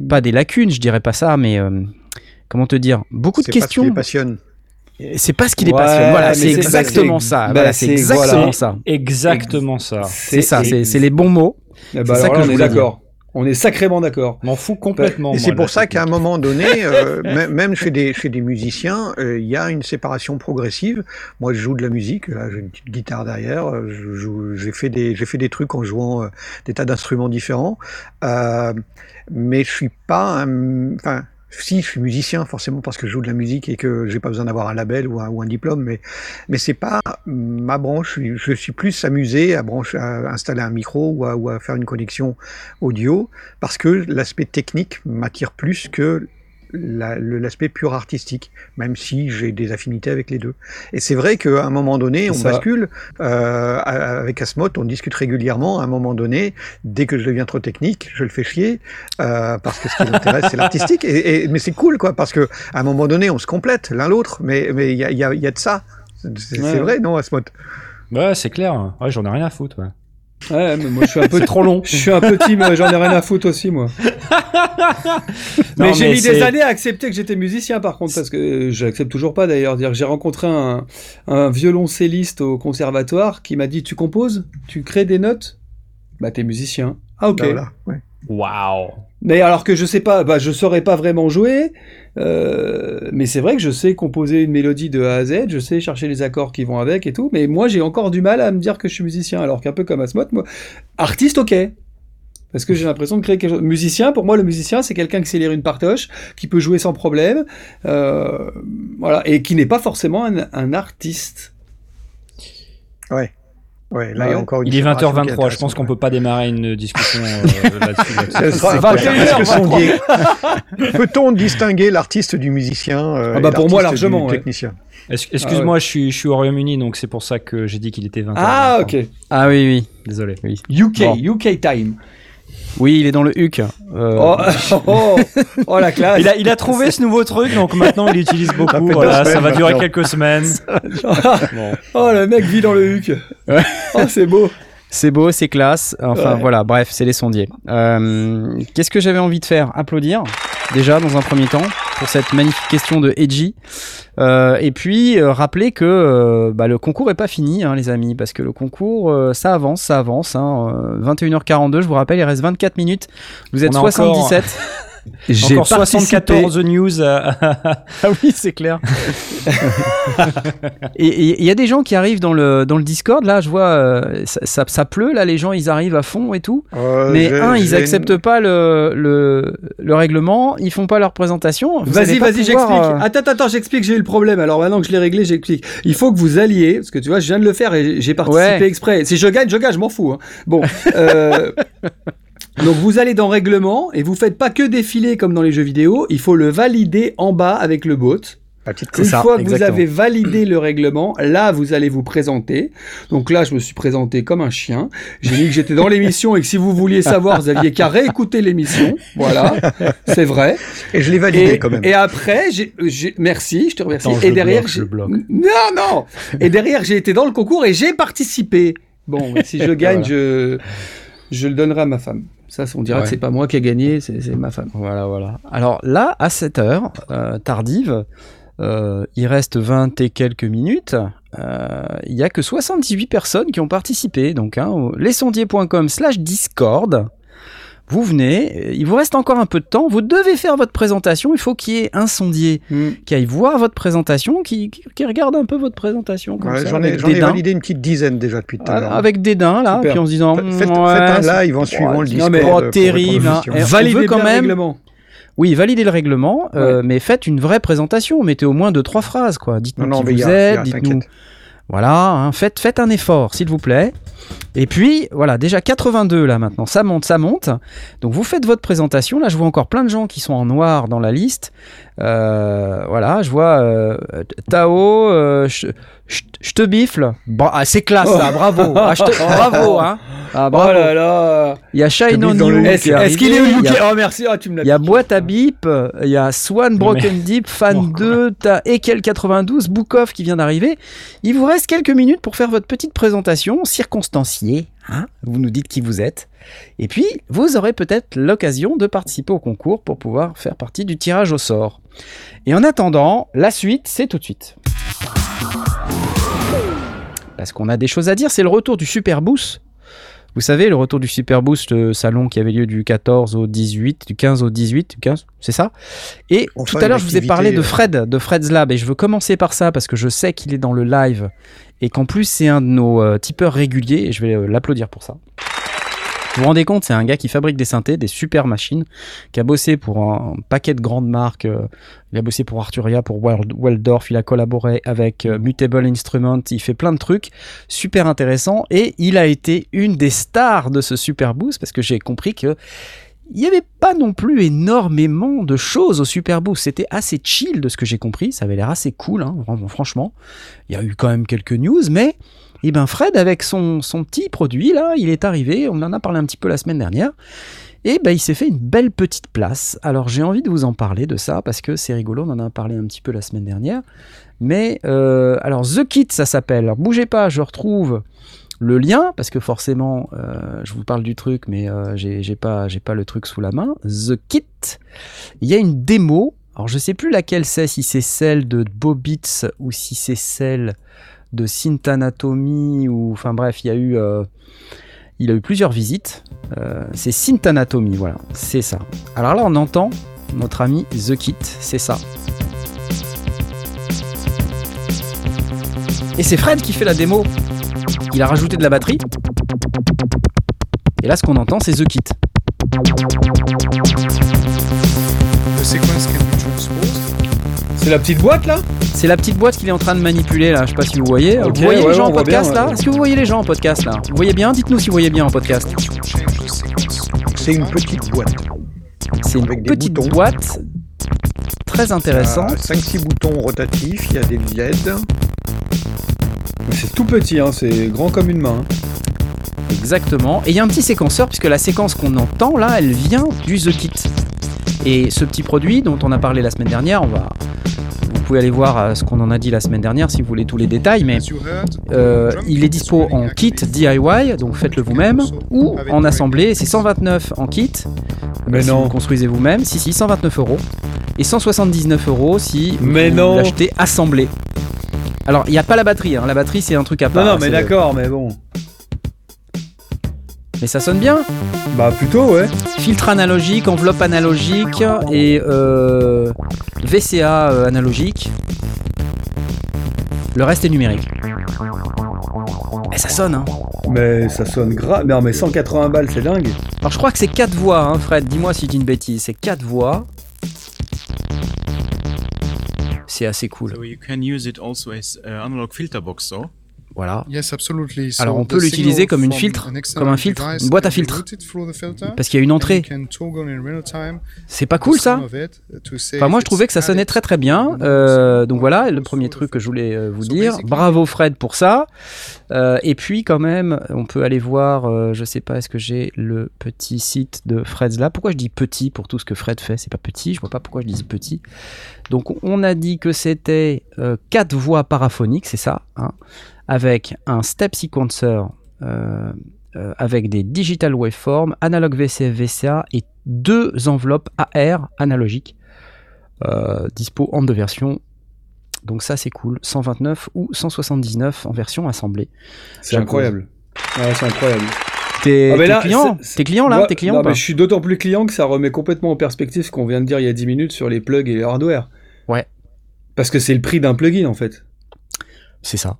pas des lacunes, je dirais pas ça, mais euh, comment te dire, beaucoup de C'est pas ce qui questions. les passionne. C'est pas ce qui les Ouais, passionne. Voilà, c'est exactement ça. bah, Voilà, c'est exactement voilà. ça. Exactement ça. C'est ça, c'est les bons mots. Eh ben, c'est ça que là, je on est d'accord. On est sacrément d'accord. M'en fous complètement. Et c'est pour ça qu'à un moment donné, euh, même chez des, chez des musiciens, euh, il y a une séparation progressive. Moi, je joue de la musique, là, j'ai une petite guitare derrière. euh, J'ai fait des, j'ai fait des trucs en jouant euh, des tas d'instruments différents, euh, mais je suis pas, un- enfin. Si, je suis musicien forcément parce que je joue de la musique et que j'ai pas besoin d'avoir un label ou un, diplôme, mais mais c'est pas ma branche. Je suis- plus amusé à, brancher, installer un micro ou à faire une connexion audio parce que l'aspect technique m'attire plus que la- l'aspect pur artistique, même si j'ai des affinités avec les deux. Et c'est vrai qu'à un moment donné, on ça. bascule. Euh, avec Asmod, on discute régulièrement. À un moment donné, dès que je deviens trop technique, je le fais chier euh, parce que ce qui m'intéresse, c'est l'artistique. Et, et- mais c'est cool, quoi, parce que à un moment donné, on se complète l'un l'autre. Mais mais il y a, il y a- y a de ça. C'est c'est Ouais. vrai, non, Asmod Ouais, c'est clair. Ouais, j'en ai rien à foutre. ouais. Ouais, mais moi je suis un peu trop long. Je suis un peu team, euh, j'en ai rien à foutre aussi, moi. mais j'ai mais mis des années à accepter que j'étais musicien, par contre, parce que euh, je l'accepte toujours pas d'ailleurs. Dire, j'ai rencontré un, un violoncelliste au conservatoire qui m'a dit Tu composes? Tu crées des notes Bah, t'es musicien. Ah, ok. Bah, voilà, ouais. Waouh. Mais alors que je sais pas, bah, je saurais pas vraiment jouer, euh, mais c'est vrai que je sais composer une mélodie de A à Z, je sais chercher les accords qui vont avec et tout, mais moi j'ai encore du mal à me dire que je suis musicien, alors qu'un peu comme Asmod, moi, artiste, ok. Parce que j'ai l'impression de créer quelque chose. Musicien, pour moi, le musicien, c'est quelqu'un qui sait lire une partoche, qui peut jouer sans problème, euh, voilà, et qui n'est pas forcément un artiste. Ouais. Ouais, là, Ah il y a ouais. encore une Il est séparation qui 20h23. Je pense qu'on ouais. peut pas démarrer une discussion euh, là-dessus. là-dessus. Ce sera C'est après. 21 Est-ce que heures, sondier Peut-on distinguer l'artiste du musicien euh, Ah bah et pour moi, l'artiste largement, du ouais. technicien Est-ce- Excuse-moi, je, suis, je suis au Royaume-Uni, donc c'est pour ça que j'ai dit qu'il était 20h23. Ah, ok. Ah oui, oui. Désolé. UK, Bon. UK time. Oui, il est dans le HUC. Euh, Oh, oh, oh, la classe. Il a, il a trouvé ce nouveau truc, donc maintenant il l'utilise beaucoup. ça va durer maintenant. quelques semaines. Bon. Oh, le mec vit dans le huc. Ouais. Oh, c'est beau. C'est beau, c'est classe. Enfin Ouais. voilà, bref, c'est les sondiers. Euh, Qu'est-ce que j'avais envie de faire? Applaudir, déjà, dans un premier temps, pour cette magnifique question de Edgy. Euh, et puis, euh, rappeler que euh, bah, le concours est pas fini, hein, les amis, parce que le concours, euh, ça avance, ça avance. Hein, euh, 21h42, je vous rappelle, il reste 24 minutes. Vous êtes On a encore- 77. J'ai Encore 74 news à... Ah oui, c'est clair. et il y a des gens qui arrivent dans le, dans le Discord, là, je vois, euh, ça, ça, ça pleut, là, les gens, ils arrivent à fond et tout. Euh, Mais un, ils acceptent pas le, le, le règlement, ils font pas leur présentation. Vas-y, vas-y, j'explique. euh, Attends, attends, j'explique, j'ai eu le problème. Alors maintenant que je l'ai réglé, j'explique. Il faut que vous alliez, parce que tu vois, je viens de le faire et j'ai participé Ouais. exprès. Si je gagne, je gagne, je m'en fous. hein. Bon. Donc vous allez dans règlement et vous faites pas que défiler comme dans les jeux vidéo, il faut le valider en bas avec le bot. Une ça, fois que exactement. vous avez validé le règlement, là, vous allez vous présenter. Donc là, je me suis présenté comme un chien. J'ai dit que j'étais dans l'émission et que si vous vouliez savoir, vous aviez qu'à réécouter l'émission. Voilà, c'est vrai. Et je l'ai validé Et, quand même. et après, j'ai, j'ai- merci, je te remercie. Attends, et derrière, bloque, je j'ai- le bloque. non, non. Et derrière, j'ai été dans le concours et j'ai participé. Bon, si je gagne, Voilà. je, je le donnerai à ma femme. Ça, on dira Ouais. que c'est pas moi qui ai gagné, c'est, ma femme. Voilà, voilà. Alors là, à cette heure euh, tardive, euh, il reste 20 et quelques minutes. euh, Il y a que 78 personnes qui ont participé. Donc, hein, au lesondiers.com slash Discord. Vous venez, euh, il vous reste encore un peu de temps, vous devez faire votre présentation, il faut qu'il y ait un sondier Hmm. qui aille voir votre présentation, qui, qui- qui regarde un peu votre présentation Ouais, J'en ai, validé une petite dizaine déjà depuis tout à l'heure. avec dédain là, Super. puis en se disant Faites, faites mm, ouais, un c'est- live en suivant le mais- Oh, votre terrible, hein. Validez quand même règlement. Oui, validez le règlement, euh, mais faites une vraie présentation. Mettez au moins deux, trois phrases, quoi. Dites-nous qui vous êtes, dites-nous. Voilà, hein, faites, faites un effort, s'il vous plaît. Et puis, voilà, déjà 82 là maintenant, ça monte, ça monte. Donc vous faites votre présentation. Là, je vois encore plein de gens qui sont en noir dans la liste. Euh, voilà, je vois euh, Tao, euh, je te bifle. Bra- ah, c'est classe, ça, bravo. Ah, bravo, hein. Ah, Oh bravo. là là. Il y a Shine on You. lit. Est-ce, qui est est-ce qu'il est au y a UK Oh merci, ah, tu me l'as il y a. Boîte à Bip, il y a Swan Broken Deep, Fan Oh, 2, t'as Ekel 92, Bookov qui vient d'arriver. Il vous reste quelques minutes pour faire votre petite présentation circonstanciée. Hein. vous nous dites qui vous êtes. Et puis, vous aurez peut-être l'occasion de participer au concours pour pouvoir faire partie du tirage au sort. Et en attendant, la suite, c'est tout de suite. Parce qu'on a des choses à dire, c'est le retour du Super Boost. Vous savez, le retour du Super Boost, le salon qui avait lieu du 14 au 18, du 15 au 18, du 15, c'est ça? Et Enfin, tout à l'heure, je vous ai parlé de activité, Fred, de Fred's Lab, et je veux commencer par ça parce que je sais qu'il est dans le live et qu'en plus, c'est un de nos euh, tipeurs réguliers et je vais euh, l'applaudir pour ça. Vous vous rendez compte, c'est un gars qui fabrique des synthés, des super machines, qui a bossé pour un paquet de grandes marques. euh, il a bossé pour Arturia, pour Wald- Waldorf, il a collaboré avec euh, Mutable Instruments, il fait plein de trucs super intéressants et il a été une des stars de ce Super Boost parce que j'ai compris que il n'y avait pas non plus énormément de choses au Super Boost. C'était assez chill de ce que j'ai compris. Ça avait l'air assez cool, hein, franchement. Il y a eu quand même quelques news, mais eh ben Fred, avec son, son petit produit, là, il est arrivé. On en a parlé un petit peu la semaine dernière. Et ben, il s'est fait une belle petite place. Alors, j'ai envie de vous en parler de ça parce que c'est rigolo. On en a parlé un petit peu la semaine dernière. Mais, euh, alors, The Kit, ça s'appelle. Alors, bougez pas, je retrouve le lien, parce que forcément, euh, je vous parle du truc, mais euh, j'ai pas, pas le truc sous la main. The Kit, il y a une démo. Alors je sais plus laquelle c'est, si c'est celle de Bobitz ou si c'est celle de Synth Anatomy ou, enfin bref, il y a eu, euh, il a eu plusieurs visites. Euh, c'est Synth Anatomy, voilà, c'est ça. Alors là, on entend notre ami The Kit, c'est ça. Et c'est Fred qui fait la démo. Il a rajouté de la batterie. Et là, ce qu'on entend, c'est The Kit. The C'est la petite boîte là C'est la petite boîte qu'il est en train de manipuler là. Je sais pas si vous voyez. Vous voyez ouais, les gens en bien, podcast là ouais. Est-ce que vous voyez les gens en podcast là Vous voyez bien Dites-nous si vous voyez bien en podcast. C'est une petite boîte. C'est une Avec petite boutons. boîte très intéressante. 5-6 boutons rotatifs, il y a des LED. C'est tout petit, hein, c'est grand comme une main. Exactement. Et il y a un petit séquenceur puisque la séquence qu'on entend là, elle vient du The Kit. Et ce petit produit dont on a parlé la semaine dernière, on va. Vous pouvez aller voir euh, ce qu'on en a dit la semaine dernière si vous voulez tous les détails, mais Euh, il est dispo is en kit. DIY, donc faites-le vous-même, ou en assemblée, c'est 129 en kit, Mais si non. vous construisez vous-même, si si, 129 euros, et 179 euros si Mais vous l'achetez assemblé. Alors, il n'y a pas la batterie, hein. la batterie c'est un truc à part. Non, non, mais d'accord, mais bon. Mais ça sonne bien. Bah plutôt, ouais. Filtre analogique, enveloppe analogique et euh, VCA euh, analogique. Le reste est numérique. Et ça sonne, hein. Mais ça sonne grave. Non, mais 180 balles, c'est dingue. Alors je crois que c'est 4 voix, hein, Fred, dis-moi si je dis une bêtise, c'est 4 voix. C'est assez cool. So you can use it also as uh, analog filter box, though. Voilà. Yes, absolutely. So Alors, on peut l'utiliser comme une filtre, comme un filtre, device une boîte à filtre. Parce qu'il y a une entrée. C'est pas cool ça Enfin, moi, je trouvais it's que ça sonnait très très bien. Euh, donc voilà, le premier truc que je voulais euh, vous dire. Bravo Fred pour ça. Euh, et puis quand même, on peut aller voir. euh, je sais pas, est-ce que j'ai le petit site de Fred là? Pourquoi je dis petit pour tout ce que Fred fait? C'est pas petit. Je vois pas pourquoi je dis petit. Donc on a dit que c'était quatre voix paraphoniques, c'est ça, hein, avec un step sequencer. euh, euh, avec des digital waveforms, analog VCF VCA et deux enveloppes AR analogiques euh, dispo en deux versions. Donc ça c'est cool, 129 ou 179 en version assemblée. C'est incroyable. Ouais, c'est incroyable. T'es Ah, client T'es client là T'es client non, mais je suis d'autant plus client que ça remet complètement en perspective ce qu'on vient de dire il y a 10 minutes sur les plugs et les hardware. Ouais. Parce que c'est le prix d'un plugin en fait. C'est ça.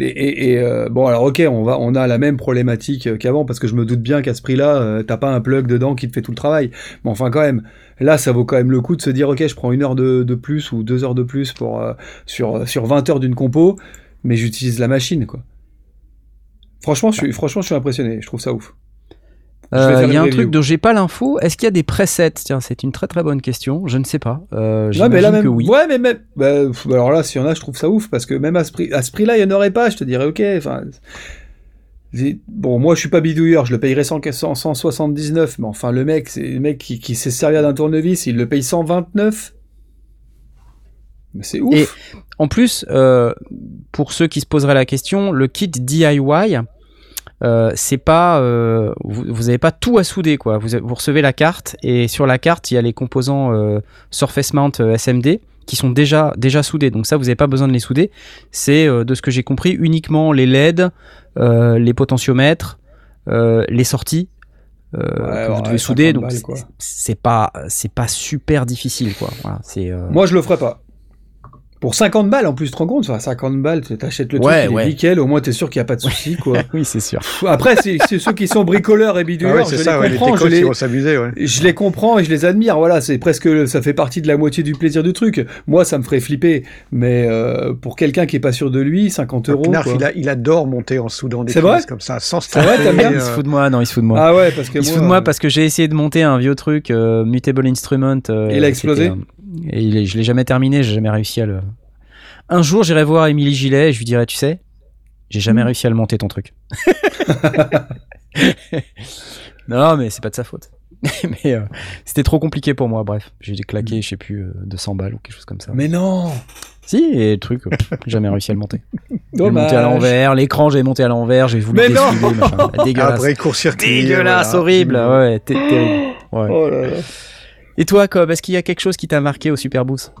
Et, et- euh, bon alors ok on va on a la même problématique euh, qu'avant parce que je me doute bien qu'à ce prix-là euh, t'as pas un plug dedans qui te fait tout le travail. Mais enfin quand même là ça vaut quand même le coup de se dire ok je prends une heure de, de plus ou deux heures de plus pour euh, sur sur 20 heures d'une compo mais j'utilise la machine quoi. Franchement je suis franchement je suis impressionné je trouve ça ouf. Euh, Il y a un review. truc dont j'ai pas l'info. Est-ce qu'il y a des presets? Tiens, c'est une très très bonne question. Je ne sais pas. Euh, Ouais, mais là même, que oui. ouais, mais même, bah, alors là, s'il y en a, je trouve ça ouf parce que même à ce prix, prix-là, il y en aurait pas. Je te dirais, ok. Enfin, bon, moi, je suis pas bidouilleur, je le payerais 100, 100, 179, mais enfin, le mec, c'est le mec qui, qui sait se servir d'un tournevis, il le paye 129. Mais c'est ouf. Et en plus, euh, pour ceux qui se poseraient la question, le kit DIY, euh, c'est pas, euh, vous, vous avez pas tout à souder quoi. Vous, vous recevez la carte et sur la carte il y a les composants euh, Surface Mount SMD qui sont déjà déjà soudés. Donc ça vous n'avez pas besoin de les souder. C'est de ce que j'ai compris uniquement les LED, les potentiomètres, les sorties. Ouais, que vous devez 50 souder, donc c'est- pas c'est pas super difficile quoi. Voilà, Moi, je le ferais pas. Pour 50 balles, en plus, tu te rends compte, enfin, 50 balles, tu t'achètes le truc, Ouais, il est nickel, au moins t'es sûr qu'il n'y a pas de souci, quoi. oui c'est sûr. Après, c'est ceux qui sont bricoleurs et Ah bidouilleurs, ouais, je c'est les ça, ouais, les comprends, je les, vont s'amuser, ouais. je les comprends et je les admire. Voilà, c'est presque, ça fait partie de la moitié du plaisir du truc. Moi, ça me ferait flipper, mais euh, pour quelqu'un qui est pas sûr de lui, 50 euros. Knarf, quoi. il, a- il adore monter en soudant des C'est vrai comme ça, sans se C'est vrai, bien Il se euh, fout de moi, non, il se fout de moi. Ah ouais, parce que il se fout de moi euh, parce que j'ai essayé de monter un vieux truc, euh, Mutable Instrument. euh, Il a explosé euh, Et je l'ai jamais terminé, j'ai jamais réussi à le. Un jour, j'irai voir Émilie Gillet et je lui dirai, tu sais, j'ai jamais réussi à le monter ton truc. non, mais c'est pas de sa faute. mais euh, c'était trop compliqué pour moi, bref. J'ai claqué, je sais plus, euh, 200 balles ou quelque chose comme ça. Mais non. Si, et le truc, euh, jamais réussi à le monter. J'ai monté à l'envers, l'écran, j'ai monté à l'envers, j'ai voulu Mais non machin. Dégueulasse. Après, court-circuit. Dégueulasse, voilà. horrible, ouais, t- terrible. Ouais. Oh là là. Et toi, Cobb, est-ce qu'il y a quelque chose qui t'a marqué au Super Boost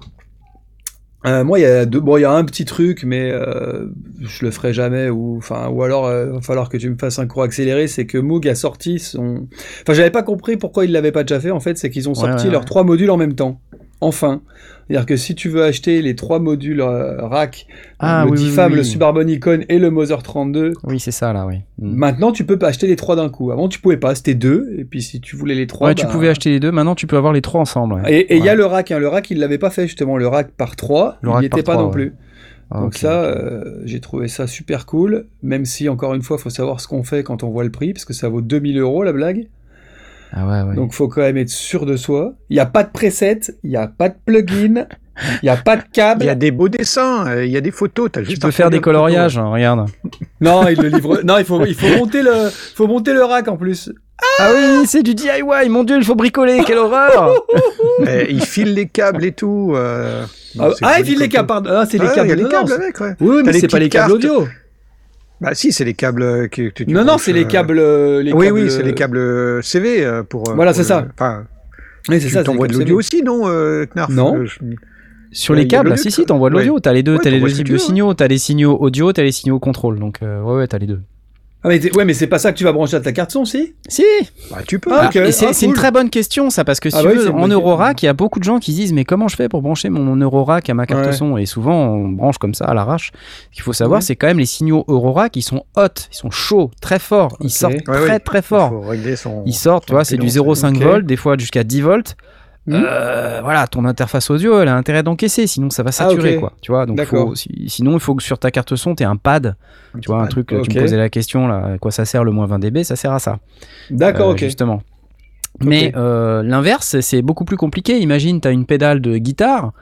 Euh, moi, il y a deux, bon, il y a un petit truc, mais euh, je le ferai jamais, ou enfin, ou alors, euh, va falloir que tu me fasses un cours accéléré. C'est que Moog a sorti son. Enfin, j'avais pas compris pourquoi ils l'avaient pas déjà fait. En fait, c'est qu'ils ont Ouais, sorti ouais, leurs ouais. trois modules en même temps. Enfin, c'est-à-dire que si tu veux acheter les trois modules euh, rack, Ah, le oui, oui, DFAM, oui, le Icon et le Mother 32, Oui, c'est ça, là, oui. Mm. maintenant tu peux acheter les trois d'un coup. Avant, tu pouvais pas, c'était deux, et puis si tu voulais les trois, Ouais, tu bah, pouvais acheter les deux, maintenant tu peux avoir les trois ensemble. ouais. Et il y a le rack, hein. le rack, il l'avait pas fait justement, le rack par 3, Le il n'y était pas trois, non plus. Ah, Donc ça, euh, j'ai trouvé ça super cool, même si encore une fois, faut savoir ce qu'on fait quand on voit le prix, parce que ça vaut 2000 euros la blague. Ah ouais, ouais. Donc faut quand même être sûr de soi. Il n'y a pas de preset, il n'y a pas de plugin, il n'y a pas de câble. Il y a des beaux dessins, euh, il y a des photos. As tu peux faire des coloriages, hein, regarde. Non, il le livre. non, il faut, il faut monter le, faut monter le rack en plus. Ah oui, c'est du DIY, mon dieu, il faut bricoler, quelle horreur il file les câbles et tout. euh, Ah, non, ah, il file les câbles, tout. pardon. Ah, c'est les Ouais, câbles. Il y a les câbles non, avec, ouais. Oui, mais c'est pas les câbles audio. Bah si, c'est les câbles euh, que, tu Non, non, c'est les euh, câbles, euh, les oui, câbles. oui, c'est les câbles CV pour. Voilà, c'est le- ça. Enfin, Oui, c'est tu ça. c'est t'envoies de l'audio aussi, non, euh, Knarf Non. Je- Sur les câbles, si, si, t'envoies de ouais. l'audio, t'as les deux, Ouais, t'as les deux types tu de signaux, t'as les signaux audio, t'as les signaux contrôle, donc euh, ouais, ouais, t'as les deux. Ah, mais ouais, mais c'est pas ça que tu vas brancher à ta carte son, si? Si Bah, tu peux. Ah, Ah, c'est Ah, une très bonne question ça parce que si Ah tu bah oui, veux en Eurorack il y a beaucoup de gens qui se disent mais comment je fais pour brancher mon Eurorack à ma carte Ouais. son? Et souvent on branche comme ça à l'arrache ce qu'il faut savoir Ouais. c'est quand même les signaux Eurorack ils sont hot ils sont chauds très forts ils sortent Ouais, très très Il fort faut régler son. ils sortent tu vois c'est du impédance. 0,5 Ok. volts des fois jusqu'à 10 volts euh, voilà, ton interface audio, elle a intérêt d'encaisser, sinon ça va saturer, Ah, ok. quoi. Tu vois, donc D'accord. faut- si- sinon il faut que sur ta carte son, tu un pad. Tu vois, un truc, tu me posais la question là, à quoi ça sert le moins 20 dB Ça sert à ça. D'accord, Euh, ok. Justement. Mais euh, l'inverse, c'est beaucoup plus compliqué. Imagine, tu as une pédale de guitare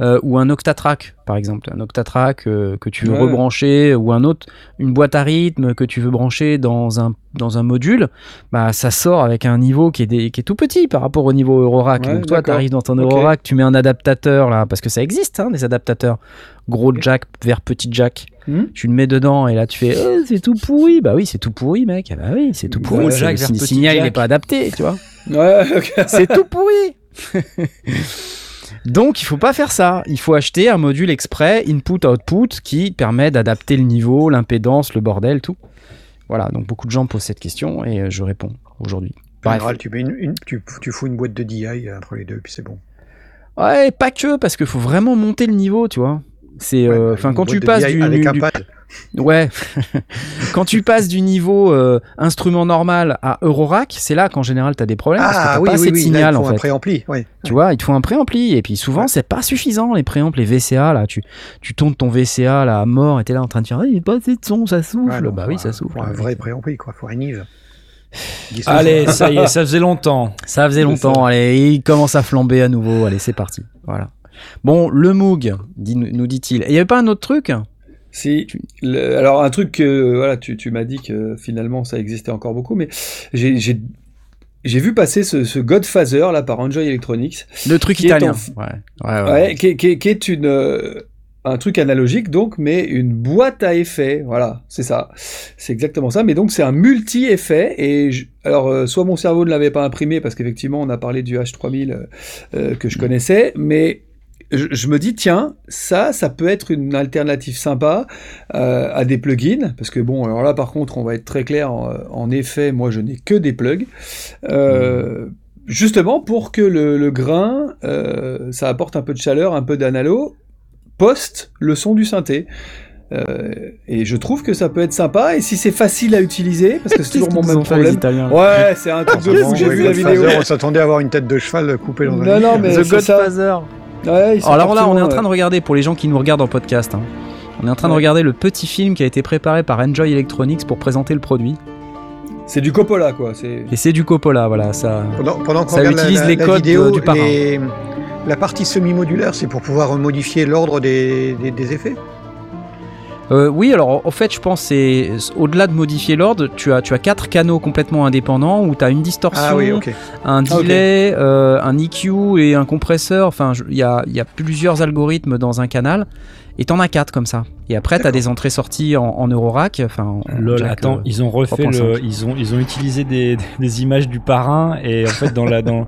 euh, ou un octatrack, par exemple. Un octatrack euh, que tu veux Ouais. rebrancher ou un autre, une boîte à rythme que tu veux brancher dans un, dans un module. Bah, ça sort avec un niveau qui est, des- qui est tout petit par rapport au niveau Eurorack. Ouais, Donc toi, tu arrives dans ton. Eurorack, tu mets un adaptateur là, parce que ça existe, hein, des adaptateurs. Gros jack vers petit jack. Hmm. Tu le mets dedans et là tu fais Oh, c'est tout pourri. Bah oui, c'est tout pourri, mec. Ah Bah oui, c'est tout pourri. Gros Le jack vers si- petit signal, il jack. n'est pas adapté, tu vois. Ouais. C'est tout pourri. Donc il faut pas faire ça. Il faut acheter un module exprès input-output qui permet d'adapter le niveau, l'impédance, le bordel, tout. Voilà, donc beaucoup de gens posent cette question et euh, je réponds aujourd'hui. En général, tu, mets une, une- tu, tu fous une boîte de DI entre les deux, puis c'est bon. Ouais, pas que, parce qu'il faut vraiment monter le niveau, tu vois. C'est, Ouais, euh, enfin, quand tu passes du, avec du- un du- pad. ouais, quand tu passes du niveau euh, instrument normal à Eurorack, c'est là qu'en général t'as des problèmes parce que Ah t'as oui, pas oui, assez de oui, là, signal il faut en un préampli. Ouais. Tu vois, il te faut un préampli et puis souvent c'est pas suffisant les préamplis, les VCA là, tu tu tournes ton VCA là à mort et t'es là en train de faire Ah, il n'y a pas assez de son, ça souffle. Ouais, non, bah oui, ça souffle. Faut un vrai préampli, quoi. Faut un Yves. Allez, ça y est, ça faisait longtemps. Ça faisait C'est longtemps, ça. allez, il commence à flamber à nouveau, allez, c'est parti. Voilà. Bon, le Moog, dit- nous dit-il. Il y avait pas un autre truc? Si, le- alors un truc que voilà, tu, tu m'as dit que finalement ça existait encore beaucoup, mais j'ai vu passer ce, ce Godfather là par Enjoy Electronics, Le truc italien. en- Ouais, ouais, ouais. ouais, qui, est- qui est- qui est une euh, un truc analogique donc, mais une boîte à effets, voilà, c'est ça, c'est exactement ça. Mais donc c'est un multi-effet et je- alors euh, soit mon cerveau ne l'avait pas imprimé parce qu'effectivement on a parlé du H3000 euh, euh, que je connaissais, mais je, je me dis tiens ça ça peut être une alternative sympa euh, à des plugins parce que bon alors là par contre on va être très clair en, en effet moi je n'ai que des plugs euh, justement pour que le, le grain euh, ça apporte un peu de chaleur un peu d'analo post le son du synthé. Euh, et je trouve que ça peut être sympa et si c'est facile à utiliser parce que c'est toujours mon même problème. Ouais c'est un truc de fou j'ai vu la vidéo. On s'attendait à avoir une tête de cheval coupée dans un non non mais The. Godfather. Ouais, ils sont Alors là, on est en train de regarder, pour les gens qui nous regardent en podcast, hein, on est en train de regarder le petit film qui a été préparé par Enjoy Electronics pour présenter le produit. c'est du Coppola quoi c'est Et c'est du Coppola, voilà, ça. Pendant, pendant qu'on Ça regarde la- utilise la, les la codes vidéo, du parrain. les- la partie semi-modulaire, c'est pour pouvoir modifier l'ordre des, des, des effets. Euh, oui, alors en fait, je pense c'est au-delà de modifier l'ordre, tu as tu as quatre canaux complètement indépendants où tu as une distorsion, Ah oui, un Ah, delay, euh, un EQ et un compresseur. Enfin, il y a, il y a plusieurs algorithmes dans un canal. Et t'en as quatre comme ça. Et après, t'as des entrées-sorties en, en Eurorack. Enfin, en Lol, jack, attends, euh, ils ont refait 3.5. le, ils ont, ils ont utilisé des, des images du parrain et en fait dans la, dans,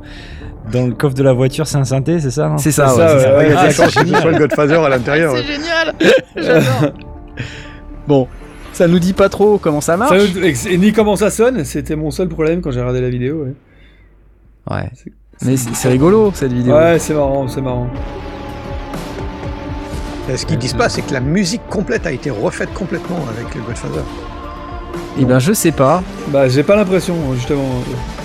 dans le coffre de la voiture, c'est un synthé, c'est ça hein? C'est ça, C'est ouais, ça, c'est ouais, ouais. Il y a Ah, c'est génial. le Godfather à l'intérieur. ouais. génial. bon, ça nous dit pas trop comment ça marche. Ça veut- et ni comment ça sonne, c'était mon seul problème quand j'ai regardé la vidéo. Ouais, Ouais. Mais c'est rigolo cette vidéo. Ouais, c'est marrant, c'est marrant. Et Ce qu'ils disent pas, c'est que la musique complète a été refaite complètement avec le Godfather. Et ben je sais pas. Bah, j'ai pas l'impression, justement.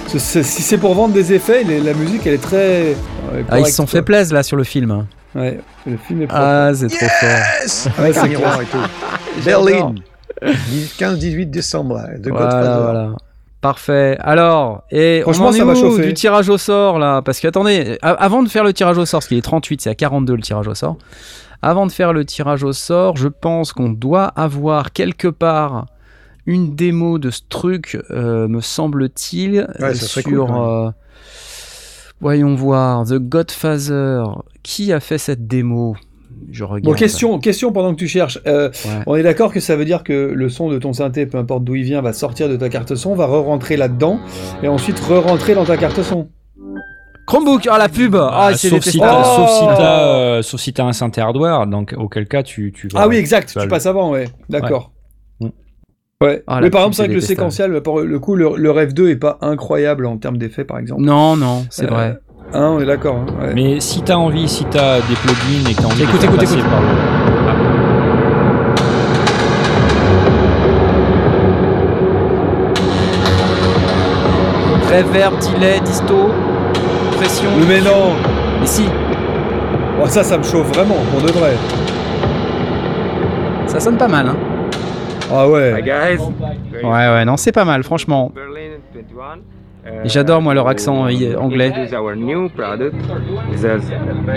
Si c'est pour vendre des effets, les- la musique, elle est très. ouais, Ah, ils se sont fait plaisir là sur le film. Ouais, le film est propre. Ah, c'est trop fort. Yes Ouais, Avec un c'est miroir et tout. J'adore. Berlin 15-18 décembre, The Voilà, Godfather. voilà. Parfait. Alors, et on Franchement, en est ça chauffé. du tirage au sort là? Parce que attendez, avant de faire le tirage au sort, parce qu'il est 38, c'est à 42 le tirage au sort. Avant de faire le tirage au sort, je pense qu'on doit avoir quelque part une démo de ce truc, euh, me semble-t-il, Ouais, ça serait sur. cool, ouais. euh, voyons voir, The Godfather. Qui a fait cette démo? Je regarde. Bon, question, question pendant que tu cherches. Euh, Ouais. On est d'accord que ça veut dire que le son de ton synthé, peu importe d'où il vient, va sortir de ta carte son, va re-rentrer là-dedans, et ensuite re-rentrer dans ta carte son. Chromebook, ah la pub Ah, Ah, c'est sauf, si t'as, Oh sauf si t'as, euh, sauf si t'as un synthé hardware, donc auquel cas tu, tu vas- Ah oui, exact, tu le- passes avant, ouais. D'accord. Ouais. Ouais. Ah, Mais par exemple, c'est vrai que le séquentiel, pour le coup, le, le Rêve 2 est pas incroyable en termes d'effets, par exemple. Non, non, c'est Euh, vrai. Hein, on est d'accord. hein, ouais. Mais si t'as envie, si t'as des plugins et que t'as envie Écoute, de faire écoute, passer écoute. par le... Reverb, delay, disto. pression. Mais non Mais si, Oh, Ça, ça me chauffe vraiment, pour de vrai. ça sonne pas mal. Hein. Ah ouais. Ouais, ouais, non, c'est pas mal, franchement. Et j'adore, moi, leur accent euh, anglais.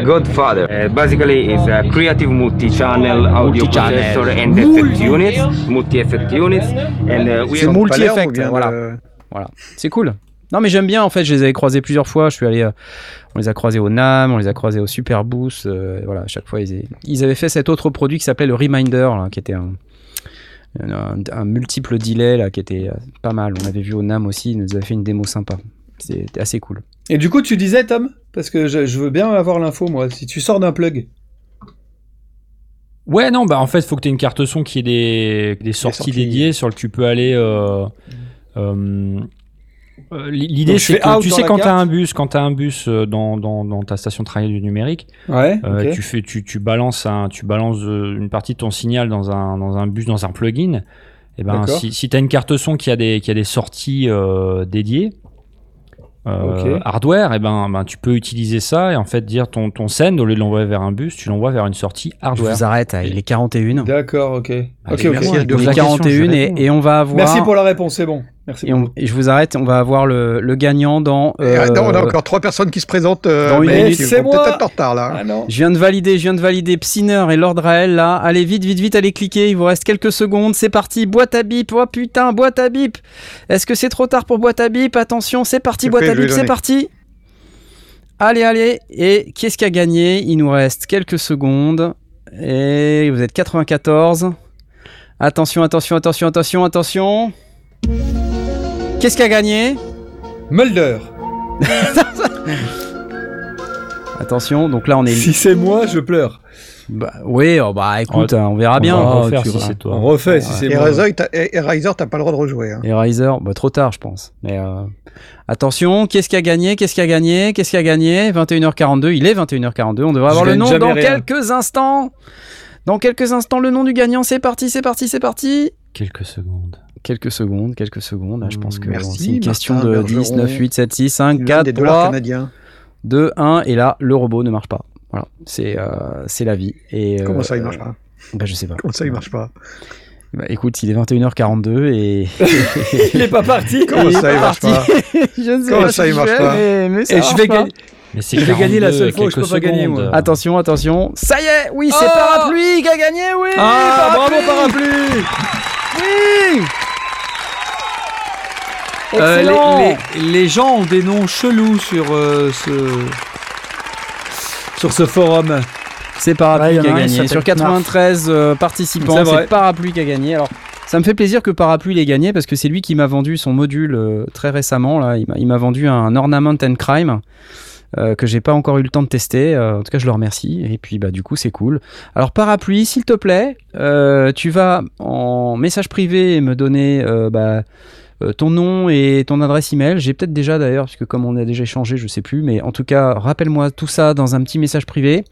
Godfather. Uh, basically, it's a creative multi-channel audio processor and effect units, multi-effect units, and uh, we C'est multi-effect, voilà. Voilà, c'est cool. Non, mais j'aime bien, en fait, je les avais croisés plusieurs fois. Je suis allé, euh, on les a croisés au NAM, on les a croisés au Super Boost. euh, voilà, à chaque fois, ils, ils avaient fait cet autre produit qui s'appelait le Reminder, là, qui était un, un, un multiple delay, là, qui était euh, pas mal. On avait vu au NAM aussi, ils nous avaient fait une démo sympa. C'était assez cool. Et du coup, tu disais, Tom Parce que je, je veux bien avoir l'info, moi. Si tu sors d'un plug. Ouais, non, bah en fait, il faut que tu aies une carte son qui ait des, des sorties sorties. dédiées sur lequel tu peux aller. euh, euh, euh, L'idée, je c'est que tu sais quand tu as un bus, quand tu un bus euh, dans, dans, dans ta station de travail du numérique, Ouais. euh, tu fais tu, tu balances un tu balances une partie de ton signal dans un dans un bus dans un plugin. Et ben D'accord. si, si tu as une carte son qui a des qui a des sorties euh, dédiées euh, hardware, et ben, ben tu peux utiliser ça et en fait dire ton ton send au lieu de l'envoyer vers un bus, tu l'envoies vers une sortie Je hardware. vous arrête, il est 41. D'accord, ok. Allez, ok, ok. merci Il fois est 41 et, et on va avoir. Merci pour la réponse, c'est bon. Merci. Et, on- et je vous arrête, on va avoir le, le gagnant dans. Euh, attends, on a encore trois personnes qui se présentent. euh, dans une minute. C'est moi. peut-être être en retard là. Ah non. Je viens de valider, je viens de valider Psiner et Lord Rael là. Allez vite, vite, vite, allez cliquer. Il vous reste quelques secondes. C'est parti. Boîte à bip. Oh putain, boîte à bip. Est-ce que c'est trop tard pour boîte à bip? Attention, c'est parti. Je Boîte fais, à bip, c'est parti. Allez, allez. Et qui est-ce qui a gagné? Il nous reste quelques secondes. Et vous êtes 94. Attention, attention, attention, attention, attention. Qu'est-ce qui a gagné Mulder. Attention, donc là on est. Si c'est moi, je pleure. Bah, oui, oh, bah écoute, Oh, hein, on verra bien. va hein, refaire tu si c'est toi. On refait si c'est moi. Riser, t'as- et- Riser, t'as pas le droit de rejouer. hein. Et Riser, bah, trop tard, je pense. Mais euh, attention, qu'est-ce qui a gagné Qu'est-ce qui a gagné? Qu'est-ce qui a gagné 21h42, il est 21h42. On devrait avoir Je le nom dans rien. quelques instants. Dans quelques instants, le nom du gagnant. C'est parti, c'est parti, c'est parti. Quelques secondes. Quelques secondes, quelques secondes. Là, je pense que Merci, c'est une question Martin de Bergeron. 10, 9, 8, 7, 6, 5, L'un 4, des dollars 3, canadiens. 2, 1. Et là, le robot ne marche pas. Voilà, c'est euh, c'est la vie. Et, euh, Comment ça, il marche pas? bah, Je sais pas. Comment ça, il marche pas? Bah, écoute, il est 21h42 et. Il est pas parti. Comment ça, il marche pas? Je ne sais Comment pas ça, il que marche je pas? mais, mais ça Et je marche vais pas. Mais c'est Je vais gagner la 42, seule fois où je quelques peux pas gagner, moi. secondes. Attention, attention. Ça y est, oui, c'est Oh Parapluie qui a gagné, oui Ah, bravo parapluie Oui Euh, Excellent les, les- les gens ont des noms chelous sur euh, ce sur ce forum. C'est Parapluie Ouais, qui a gagné. Sur 93 euh, participants, C'est Parapluie qui a gagné. Alors, ça me fait plaisir que Parapluie l'ait gagné parce que c'est lui qui m'a vendu son module euh, très récemment. Là. Il m'a- Il m'a vendu un Ornament and Crime. Euh, que j'ai pas encore eu le temps de tester. Euh, en tout cas, je le remercie. Et puis, bah, du coup, c'est cool. Alors, parapluie, s'il te plaît, euh, tu vas en message privé me donner bah, ton nom et ton adresse email. J'ai peut-être déjà d'ailleurs, puisque comme on a déjà échangé, je sais plus. Mais en tout cas, rappelle-moi tout ça dans un petit message privé.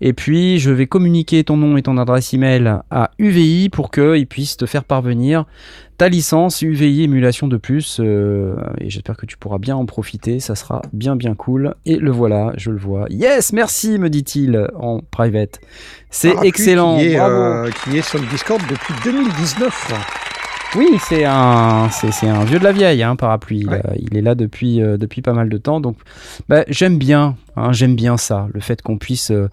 Et puis, je vais communiquer ton nom et ton adresse email à UVI pour qu'ils puissent te faire parvenir ta licence UVI émulation de plus. euh, et j'espère que tu pourras bien en profiter. Ça sera bien, bien cool. Et le voilà, je le vois. Yes, merci, me dit-il en private. C'est excellent. Qui est, bravo. euh, qui est sur le Discord depuis 2019. Oui, c'est un, c'est, c'est un vieux de la vieille, hein, parapluie. Il, Ouais. euh, il est là depuis, euh, depuis pas mal de temps. Donc, bah, j'aime bien, hein, j'aime bien ça, le fait qu'on puisse euh,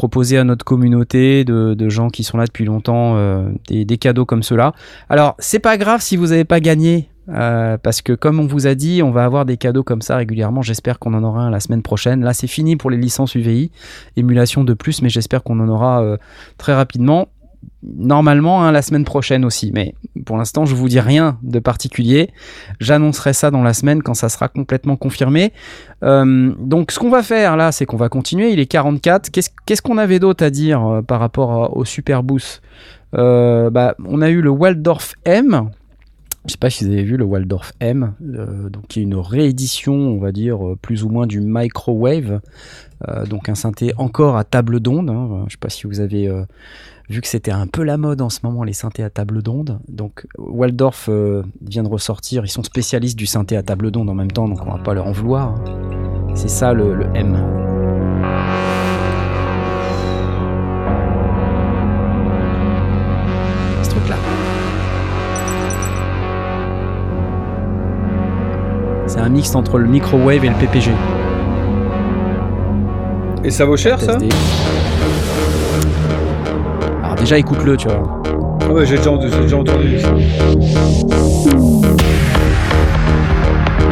proposer à notre communauté de, gens qui sont là depuis longtemps euh, des, des cadeaux comme cela. Alors, c'est pas grave si vous n'avez pas gagné. euh, parce que comme on vous a dit, on va avoir des cadeaux comme ça régulièrement. J'espère qu'on en aura un la semaine prochaine. Là, c'est fini pour les licences UVI, émulation de plus, mais j'espère qu'on en aura euh, très rapidement normalement hein, la semaine prochaine aussi. Mais pour l'instant, je vous dis rien de particulier. J'annoncerai ça dans la semaine quand ça sera complètement confirmé. Euh, donc, ce qu'on va faire là, c'est qu'on va continuer. Il est 44. Qu'est-ce qu'on avait d'autre à dire euh, par rapport au Super Boost? Euh, bah, On a eu le Waldorf M. Je sais pas si vous avez vu le Waldorf M, donc qui est une réédition, on va dire plus ou moins du Microwave, donc un synthé encore à table d'onde. hein. Je sais pas si vous avez vu que c'était un peu la mode en ce moment, les synthés à table d'onde. Donc Waldorf euh, vient de ressortir, ils sont spécialistes du synthé à table d'onde en même temps, donc on va pas leur en vouloir. hein. C'est ça le, le M. Ce truc-là. C'est un mix entre le microwave et le PPG. Et ça vaut cher ça? Déjà écoute-le, tu vois. Ah ouais, j'ai déjà, déjà entendu.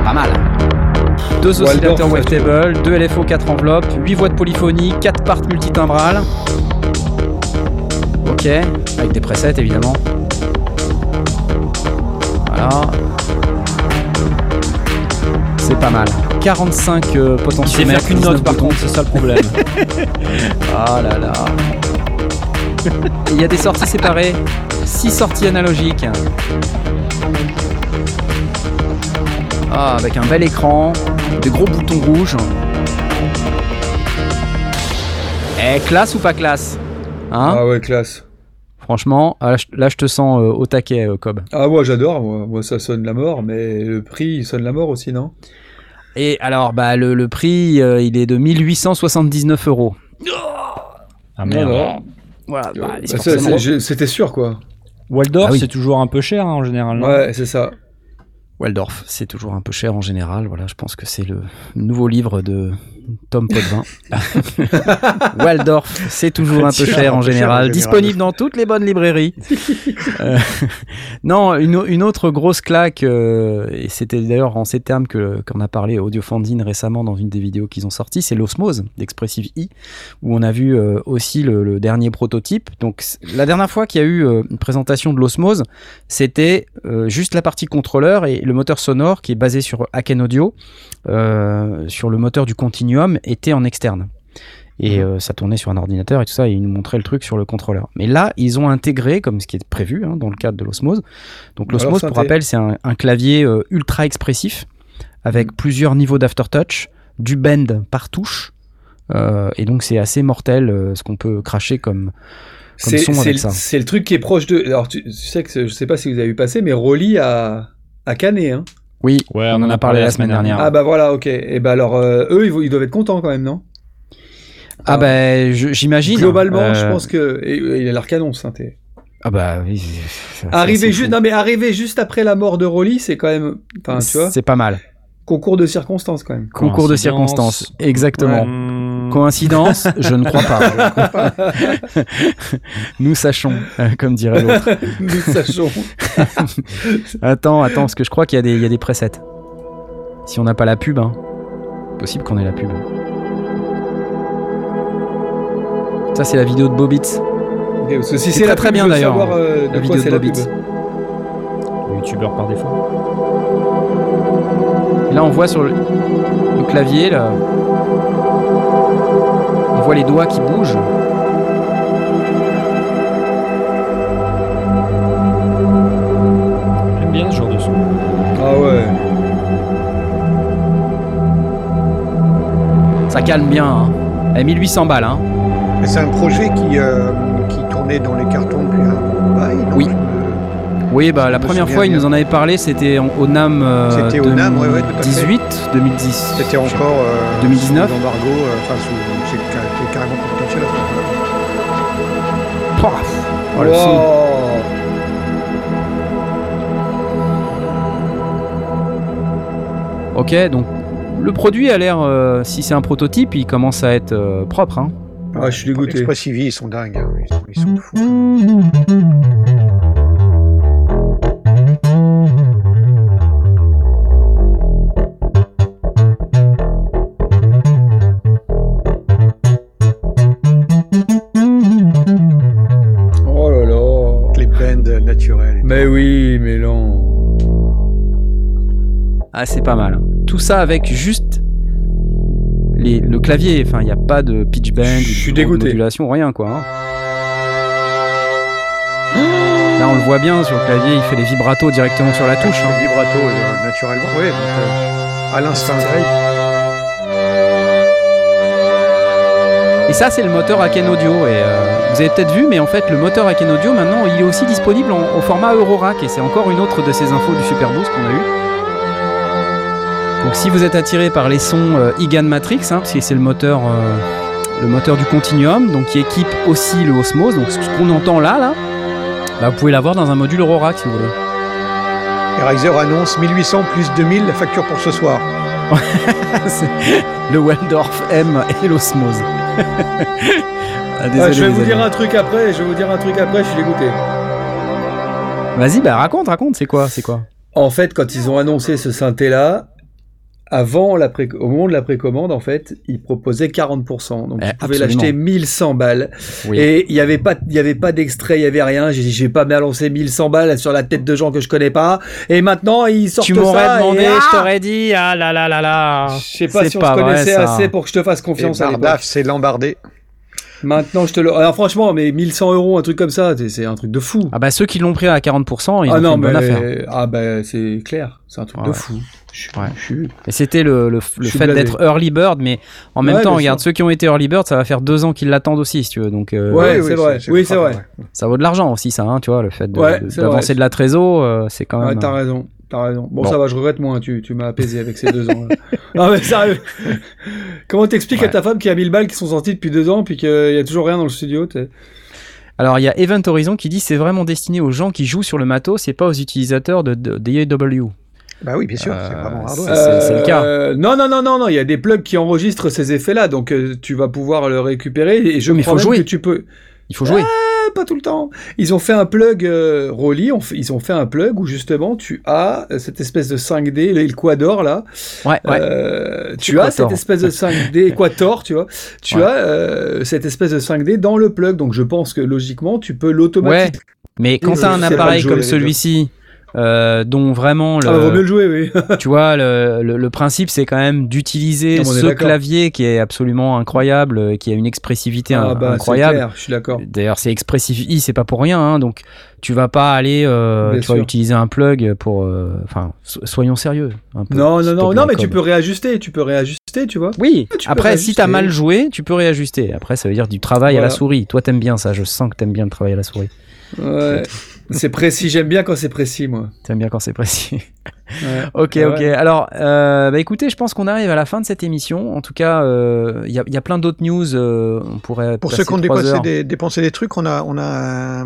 Pas mal. Deux oscillateurs wavetable, deux LFO 4 enveloppes, 8 voix de polyphonie, 4 parts multitimbrales. Ok, avec des presets évidemment. Voilà. C'est pas mal. 45 euh, Il potentiomètres. faire qu'une note 19 par contre, c'est ça le problème. Ah là là. Il y a des sorties séparées. 6 sorties analogiques. Ah, avec un bel écran, des gros boutons rouges. Eh, classe ou pas classe Hein Ah ouais, classe. Franchement, ah, là, je- te sens euh, au taquet, euh, Cobb. Ah moi j'adore, moi. moi ça sonne la mort, mais le prix il sonne la mort aussi, non? Et alors, bah, le, le prix, euh, il est de 1879 euros. Ah merde. Voilà, bah, Bah, forcément- C'était sûr quoi. Waldorf, Ah oui. c'est toujours un peu cher hein, en général. Ouais, c'est ça. Waldorf, c'est toujours un peu cher en général. Voilà, je pense que c'est le nouveau livre de Tom Potvin. Waldorf, c'est toujours un peu Cher, en général. Disponible dans toutes les bonnes librairies. Euh, non, une, une autre grosse claque, euh, et c'était d'ailleurs en ces termes que qu'on a parlé à Audiofandine récemment dans une des vidéos qu'ils ont sorties, c'est l'Osmose d'Expressive I, où on a vu euh, aussi le, le dernier prototype. Donc la dernière fois qu'il y a eu une présentation de l'Osmose, c'était juste la partie contrôleur et le moteur sonore qui est basé sur Aken Audio, sur le moteur du Continuum, était en externe. Et euh, ça tournait sur un ordinateur et tout ça, et ils nous montraient le truc sur le contrôleur. Mais là, ils ont intégré, comme ce qui est prévu hein, dans le cadre de l'osmose. Donc l'osmose, pour rappel, c'est un, un clavier euh, ultra expressif, avec plusieurs niveaux d'aftertouch, du bend par touche. euh, et donc c'est assez mortel ce qu'on peut cracher comme, comme C'est son c'est avec le, ça. c'est le truc qui est proche de. Alors tu, tu sais que je sais pas si vous avez vu passer, mais Rolly a a Canet, hein. Oui, Ouais, on en a parlé la semaine dernière. Ah bah voilà, ok. Et bah alors euh, eux ils, ils doivent être contents quand même, non? Ah ben, je- j'imagine. Globalement, euh, je pense que et, et il a l'air canon, ce synthé. Ah bah oui. Arriver juste, non mais arriver juste après la mort de Rolly, c'est quand même, enfin tu vois, C'est pas mal. concours de circonstances quand même. Concours de circonstances. Exactement. Coïncidence? Je ne crois pas. Nous sachons, euh, comme dirait l'autre. Nous sachons. Attends, attends, parce que je crois qu'il y, a des- il y a des presets. Si on n'a pas la pub, hein. possible qu'on ait la pub. Ça, c'est la vidéo de Bobitz. Si C'est très, très bien, d'ailleurs, euh, la vidéo quoi de. Bobitz. Youtubeur par défaut. Là, on voit sur le, le clavier, là, voit les doigts qui bougent. J'aime bien ce genre de son. Ah ouais. Ça calme bien. Hein. À 1800 balles. Hein. C'est un projet qui, euh, qui tournait dans les cartons depuis un Oui, bah, la première fois, il nous en avait parlé, c'était en- au NAM euh, C'était au NAM, ouais, ouais, tout à fait. 2018, 2010. C'était encore euh, 2019. sous l'embargo, euh, enfin sous, c'est ca- c'est carrément confidentiel. à ce moment-là. Paf Oh, le son. Wow. Ok, donc le produit a l'air, euh, si c'est un prototype, il commence à être euh, propre. Hein. Ah, je suis dégoûté. Expressive, ils sont dingues, hein, ils, sont, ils sont fous. Ah, c'est pas mal. Tout ça avec juste les, le clavier. Enfin, il n'y a pas de pitch bend, Je ou de suis dégoûté. modulation, rien quoi. hein. Là, on le voit bien sur le clavier, il fait les vibratos directement sur la touche. hein. Le vibrato euh, naturellement, oui. Donc, euh, à l'instinct. Et ça, c'est le moteur Aken Audio. Et euh, vous avez peut-être vu, mais en fait, le moteur Aken Audio, maintenant, il est aussi disponible en- au format Eurorack. Et c'est encore une autre de ces infos du Superboost qu'on a eu. Donc si vous êtes attiré par les sons euh, Igan Matrix, hein, parce que c'est le moteur, euh, le moteur du Continuum, donc qui équipe aussi le Osmose, donc ce qu'on entend là, là, bah, vous pouvez l'avoir dans un module Eurorack si vous voulez. Et Riser annonce 1800 plus 2000 la facture pour ce soir. Le Waldorf M et l'Osmose. Ah, désolé, Ouais, je vais vous dire un truc après, je vais vous dire un truc après, je suis dégoûté. Vas-y, bah raconte, raconte, c'est quoi, c'est quoi? En fait, quand ils ont annoncé ce synthé-là, avant la pré- au moment de la précommande, en fait, ils proposaient 40%. Donc, Eh, vous pouvez absolument. l'acheter 1100 balles. Oui. Et il n'y avait pas, il y avait pas d'extrait, il y avait rien. J'ai dit, je vais pas balancer 1100 balles sur la tête de gens que je connais pas. Et maintenant, ils sortent Tu ça. m'aurais demandé, et, ah je t'aurais dit, ah là là là là. Je sais pas si on pas se connaissait assez pour que je te fasse Et confiance à l'époque. Bardaf, c'est l'embardé. Maintenant, je te le. Alors, franchement, mais 1100 euros, un truc comme ça, c'est- un truc de fou. Ah bah ceux qui l'ont pris à 40%, ils ah ont fait non, une mais bonne affaire. ah bah c'est clair, c'est un truc de Ouais. fou. Je suis- Ouais. je suis- Et c'était le, le, le fait d'être early bird, mais en même Ouais, temps, regarde, sûr. ceux qui ont été early bird, ça va faire deux ans qu'ils l'attendent aussi, si tu veux. Donc euh, Ouais, c'est vrai. Oui, c'est vrai. ça vaut de l'argent aussi, ça, hein, tu vois, le fait de- Ouais, de- d'avancer vrai. de la trésor, euh, c'est quand Ouais, même. t'as raison, t'as raison. Bon, Bon. ça va, je regrette moins, tu, tu m'as apaisé avec ces deux ans. là. non, mais sérieux. Comment t'expliques à ta femme qu'il y a 1000 balles qui sont sorties depuis deux ans, puis qu'il y a toujours rien dans le studio Alors il y a Event Horizon qui dit c'est vraiment destiné aux gens qui jouent sur le matos, c'est pas aux utilisateurs de. Bah oui, bien sûr, c'est Euh, vraiment hardware. c'est le cas. Euh, non, non, non, non, non, il y a des plugs qui enregistrent ces effets-là, donc euh, tu vas pouvoir le récupérer. Et je Oui, mais crois faut même jouer. que tu peux. Il faut jouer. Ah, pas tout le temps. Ils ont fait un plug euh, Rolly, on fait- ils ont fait un plug où justement tu as euh, cette espèce de 5D, le, le Quador là. ouais, ouais. Euh, tu as cette espèce de 5D Quator, tu vois. Tu Ouais. as euh, cette espèce de 5D dans le plug, donc je pense que logiquement tu peux l'automatiser. Mais quand t'as un appareil comme eux. celui-ci, euh, dont vraiment le, Ah vaut mieux le jouer, oui. tu vois, le, le- le principe c'est quand même d'utiliser ce clavier qui est absolument incroyable, euh, qui a une expressivité Ah bah, incroyable. clair, je suis d'accord. D'ailleurs, c'est expressif I, c'est pas pour rien, hein, donc tu vas pas aller, euh, tu vas utiliser un plug pour, euh, enfin, so- soyons sérieux. un peu, Non, non, non, non, mais tu peux réajuster, tu peux réajuster, tu vois. Oui. Tu Après, si t'as mal joué, tu peux réajuster. Après, ça veut dire du travail à la souris. Toi, t'aimes bien ça. Je sens que t'aimes bien le travail à la souris. Ouais. C'est précis, j'aime bien quand c'est précis, moi. T'aimes bien quand c'est précis. Ouais. Ok, Ah ok. Alors, euh, bah écoutez, je pense qu'on arrive à la fin de cette émission. En tout cas, euh, il y, a- il y a plein d'autres news. euh, on pourrait Pour ceux qui ont dépensé des, dépensé des trucs, on a, on a,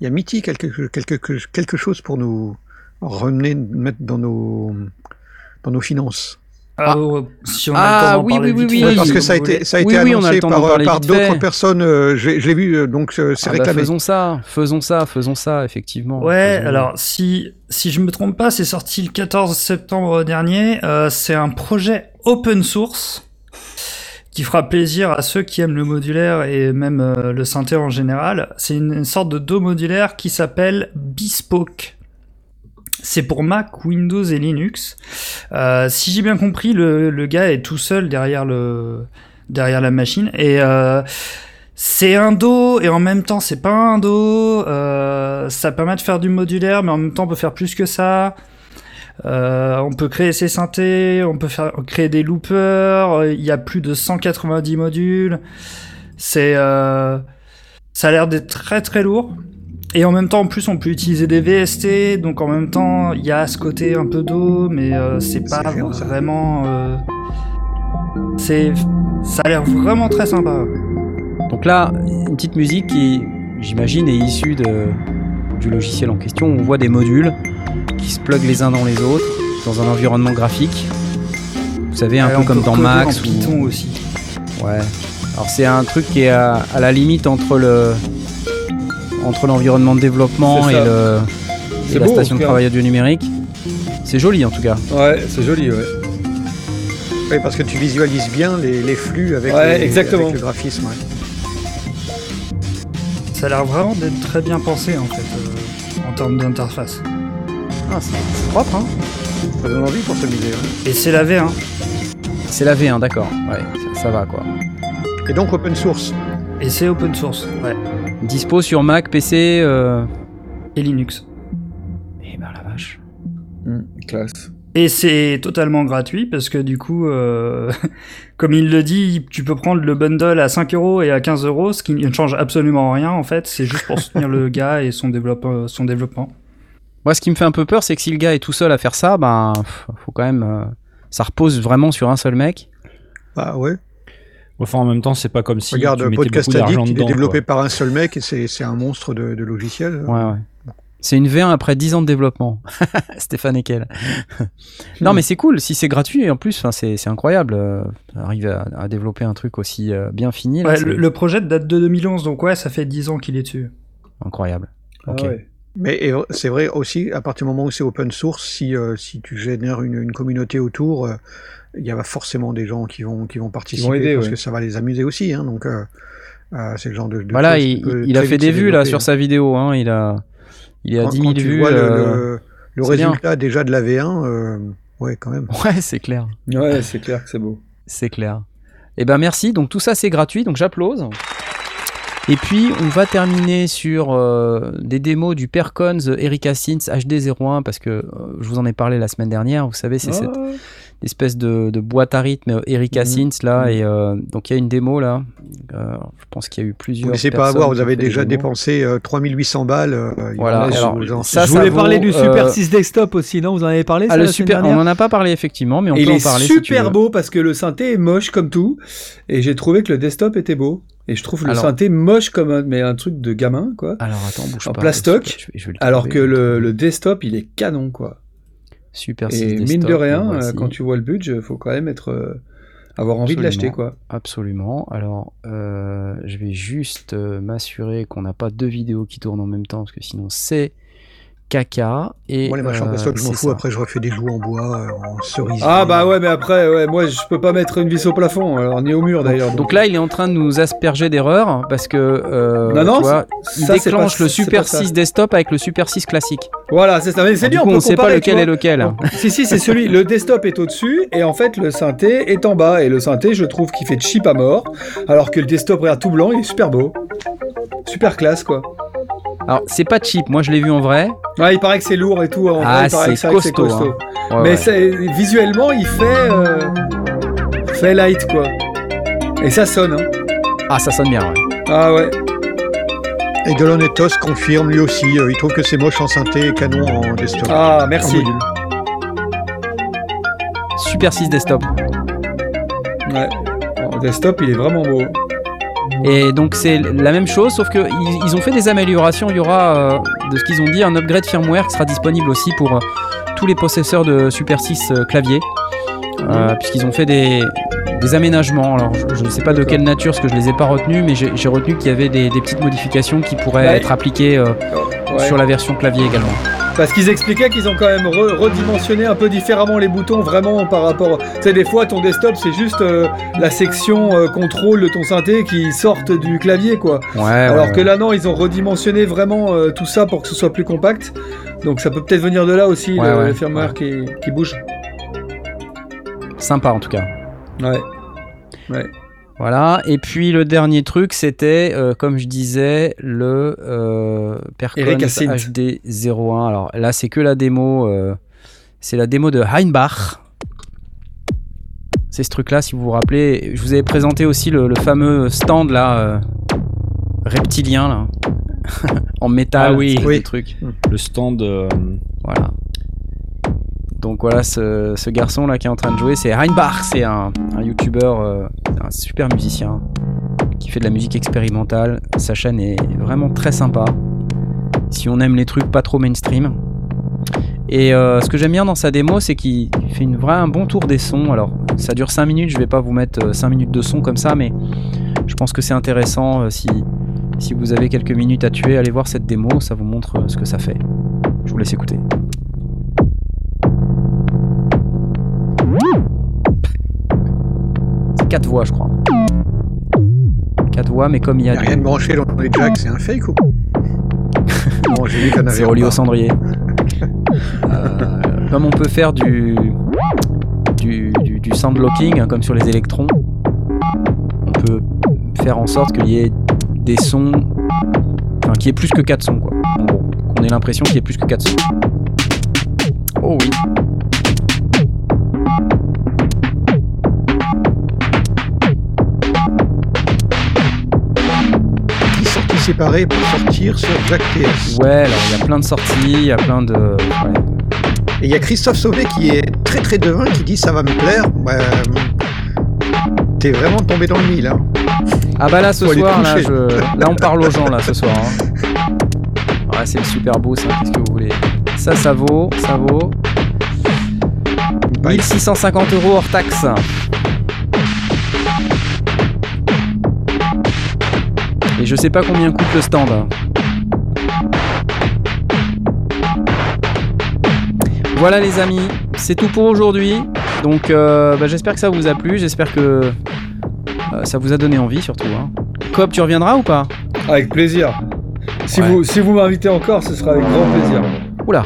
il y a Mitty quelque, quelque, quelque chose pour nous ramener, mettre dans nos, dans nos finances. Ah, oh, si on a Ah, le temps d'en oui, oui, oui, oui. parce que ça a été, ça a Oui, été annoncé par, parler par d'autres personnes. euh, je je l'ai vu, euh, donc euh, c'est Ah bah, réclamé. faisons ça, faisons ça, faisons ça, effectivement. Ouais, Faisons- alors si si je me trompe pas, c'est sorti le 14 septembre dernier. Euh, c'est un projet open source qui fera plaisir à ceux qui aiment le modulaire et même euh, le synthé en général. C'est une, une sorte de dos modulaire qui s'appelle Bespoke. C'est pour Mac, Windows et Linux. Euh, si j'ai bien compris, le, gars est tout seul derrière la machine et euh, c'est un dos et en même temps c'est pas un dos. Euh, ça permet de faire du modulaire, mais en même temps on peut faire plus que ça. On peut créer ses synthés, on peut faire créer des loopers. Il y a plus de 190 modules. C'est ça a l'air d'être très très lourd. Et en même temps, en plus, on peut utiliser des VST, donc en même temps, il y a ce côté un peu dos, mais euh, c'est pas vraiment. euh, c'est, ça a l'air vraiment très sympa. Donc là, une petite musique qui, j'imagine, est issue de, du logiciel en question. On voit des modules qui se pluguent les uns dans les autres dans un environnement graphique. Vous savez, un Ouais, peu comme dans Max. En ou- Python aussi. Ouais. Alors c'est un truc qui est à, à la limite entre le entre l'environnement de développement et, le, et la beau, station de travail audio numérique. C'est joli en tout cas. Ouais, c'est joli, ouais. Oui, parce que tu visualises bien les, les flux avec, Ouais, les- exactement. avec le graphisme. ouais. Ça a l'air vraiment d'être très bien pensé en fait, euh, en termes d'interface. Ah, c'est propre, hein Ça donne envie pour s'amuser. ouais. Et c'est la V1. C'est la V1, d'accord. Ouais, ça, ça va quoi. Et donc open source. Et c'est open source. Ouais. Dispo sur Mac, PC. Euh... Et Linux. Eh ben la vache. Hmm, classe. Et c'est totalement gratuit parce que du coup, euh, comme il le dit, tu peux prendre le bundle à 5 euros et à 15 euros, ce qui ne change absolument rien en fait. C'est juste pour soutenir le gars et son, développe- son développement. Moi, ce qui me fait un peu peur, c'est que si le gars est tout seul à faire ça, ben, faut quand même, euh, Ça repose vraiment sur un seul mec. Bah ouais. Enfin, en même temps, c'est pas comme si Regarde, tu Podcast Addict, il dedans. est développé quoi. par un seul mec et c'est un monstre de, de logiciel. Ouais, ouais. C'est une V1 après 10 ans de développement. Stéphane Ekel. non, mais c'est cool. Si c'est gratuit, et en plus, c'est incroyable. euh, arriver à, à développer un truc aussi euh, bien fini. là, Ouais, le, le projet date de 2011, donc ouais, ça fait 10 ans qu'il est dessus. Incroyable. Ah Ok. ouais. Mais c'est vrai aussi, à partir du moment où c'est open source, si, euh, si tu génères une, une communauté autour, euh, il y a forcément des gens qui vont, qui vont participer aider, parce ouais. que ça va les amuser aussi. Hein, donc, euh, euh, c'est le genre de. de Voilà, il, a fait des vues là sur hein. sa vidéo. Hein. Il a, il est à Quand- 10 quand 000 tu vues. vois le, euh, le- le c'est bien. résultat déjà de la V1, euh, ouais, quand même. Ouais, c'est clair. Ouais, c'est clair que c'est beau. C'est clair. Eh ben merci. Donc tout ça c'est gratuit. Donc j'applause. Et puis on va terminer sur euh, des démos du Percons Erika Synth HD01 parce que euh, je vous en ai parlé la semaine dernière. Vous savez c'est cette Ah. Espèce de, de boîte à rythme Erika Mhm. Synth là Mhm. et euh, donc il y a une démo là. Euh, je pense qu'il y a eu plusieurs. Vous laissez pas avoir, qui vous avez déjà dépensé euh, 3800 balles. euh, il Voilà, alors, ça, je voulais vaut, parler du Super euh, 6 Desktop aussi, non? Vous en avez parlé Ah ça, le la super, on en a pas parlé effectivement, mais on Et peut il en est parler. tu super beau parce que le synthé est moche comme tout. Et j'ai trouvé que le desktop était beau. Et je trouve le Alors- synthé moche comme un, mais un truc de gamin, quoi. Alors attends, bouge En pas. plastoc, Je vais- je vais le Alors trouver. que le, le desktop, il est canon, quoi. Super Et 6 mine de rien, voici. euh, quand tu vois le budget, faut quand même être, euh, avoir envie de l'acheter, quoi. Absolument. Alors, euh, je vais juste m'assurer qu'on n'a pas deux vidéos qui tournent en même temps, parce que sinon c'est caca. Et, Moi, les machins euh, plastoc, je m'en fous. ça. Après, je refais des joues en bois, euh, en cerise. Ah bah ouais, mais après, ouais, moi je peux pas mettre une vis au plafond, alors ni au mur d'ailleurs. Donc là, il est en train de nous asperger d'erreurs, parce que euh, Non, non, tu vois, il ça, déclenche pas- le Super pas ça. 6 desktop avec le Super 6 classique. Voilà, c'est ça. Mais c'est bien, on peut on sait pas lequel est lequel. Bon, si, si, c'est celui. Le desktop est au-dessus, et en fait, le synthé est en bas. Et le synthé, je trouve qu'il fait cheap à mort. Alors que le desktop, regarde tout blanc, il est super beau. Super classe, quoi. Alors, c'est pas cheap, moi je l'ai vu en vrai. Ouais, il paraît que c'est lourd et tout. En Ah, c'est costaud, hein. Ouais, Mais ouais. visuellement, il fait. euh, fait light, quoi. Et ça sonne, hein. Ah, ça sonne bien, ouais. Ah ouais. Et Dolonetos confirme lui aussi. euh, il trouve que c'est moche en synthé et canon en desktop. Ah, merci. Super 6 desktop. Ouais. En desktop, il est vraiment beau. Et donc c'est la même chose, sauf que ils, ont fait des améliorations. Il y aura, euh, de ce qu'ils ont dit, un upgrade firmware qui sera disponible aussi pour euh, tous les possesseurs de Super 6 euh, clavier, Euh, puisqu'ils ont fait des, des aménagements. Alors je- je ne sais pas de quelle nature, parce que je les ai pas retenus, mais j'ai j'ai retenu qu'il y avait des, des petites modifications qui pourraient Ouais. être appliquées euh, Ouais. sur la version clavier également. Parce qu'ils expliquaient qu'ils ont quand même re- redimensionné un peu différemment les boutons, vraiment par rapport. Tu sais, des fois, ton desktop, c'est juste euh, la section euh, contrôle de ton synthé qui sortent du clavier, quoi. Ouais. Alors ouais, que ouais. là, non, ils ont redimensionné vraiment euh, tout ça pour que ce soit plus compact. Donc ça peut peut-être venir de là aussi, le, firmware qui, qui bouge. Sympa en tout cas. Ouais. Ouais. Voilà, et puis le dernier truc, c'était, euh, comme je disais, le euh, Percons Erika Synth. HD01. Alors là, c'est que la démo, euh, c'est la démo de Heinbach. C'est ce truc-là, si vous vous rappelez. Je vous avais présenté aussi le, le fameux stand là, euh, reptilien là, en métal. Ah oui. Oui. truc. Le stand. euh, Voilà. Donc voilà, ce, garçon là qui est en train de jouer, c'est Heinbach, c'est un, un youtubeur, euh, un super musicien qui fait de la musique expérimentale. Sa chaîne est vraiment très sympa. Si on aime les trucs pas trop mainstream. Et euh, ce que j'aime bien dans sa démo, c'est qu'il fait une vraie, un bon tour des sons. Alors, ça dure 5 minutes, je vais pas vous mettre 5 minutes de son comme ça, mais je pense que c'est intéressant euh, si, si vous avez quelques minutes à tuer, allez voir cette démo, ça vous montre euh, ce que ça fait. Je vous laisse écouter. 4 voix, je crois. 4 voix, mais comme il y Il a n'y a rien de branché dans les jacks, c'est un fake ou Bon, j'ai vu qu'il y C'est relié au cendrier. Euh, comme on peut faire du, du, du, du sound blocking, hein, comme sur les électrons, on peut faire en sorte qu'il y ait des sons, enfin qu'il y ait plus que 4 sons, quoi. Qu'on ait l'impression qu'il y ait plus que 4 sons. Oh oui. Pour sortir sur Jack TS. Ouais, alors il y a plein de sorties, il y a plein de. ouais. Et il y a Christophe Sauvé qui est très très devin qui dit ça va me plaire, bah, t'es vraiment tombé dans le mille. Hein. Ah bah là ce soir, là, je- là on parle aux gens là ce soir. hein. Ouais, c'est super beau ça, qu'est-ce que vous voulez Ça, ça vaut, ça vaut. 1650 euros hors taxe. Et je sais pas combien coûte le stand. Voilà les amis, c'est tout pour aujourd'hui. Donc euh, bah, j'espère que ça vous a plu, j'espère que euh, ça vous a donné envie surtout. Hein. Cobb, tu reviendras ou pas? Avec plaisir. Si Ouais. vous, si vous m'invitez encore, ce sera avec grand plaisir. Oula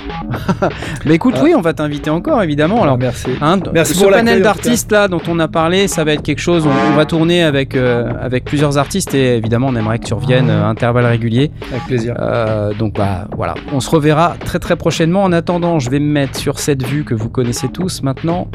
Mais écoute, oui, on va t'inviter encore évidemment. Alors, merci. Hein, Merci ce pour panel d'artistes là dont on a parlé, ça va être quelque chose. On, on va tourner avec euh, avec plusieurs artistes et évidemment on aimerait que tu reviennes à intervalles réguliers. Avec plaisir. Euh, donc bah voilà, on se reverra très très prochainement. En attendant, je vais me mettre sur cette vue que vous connaissez tous maintenant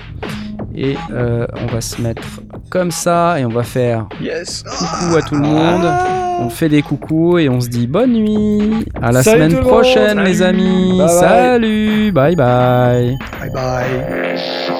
et euh, on va se mettre comme ça et on va faire Yes. coucou à tout le monde. On fait des coucous et on se dit bonne nuit. À la Salut semaine prochaine les amis. Bye bye. Salut, bye bye. Bye bye.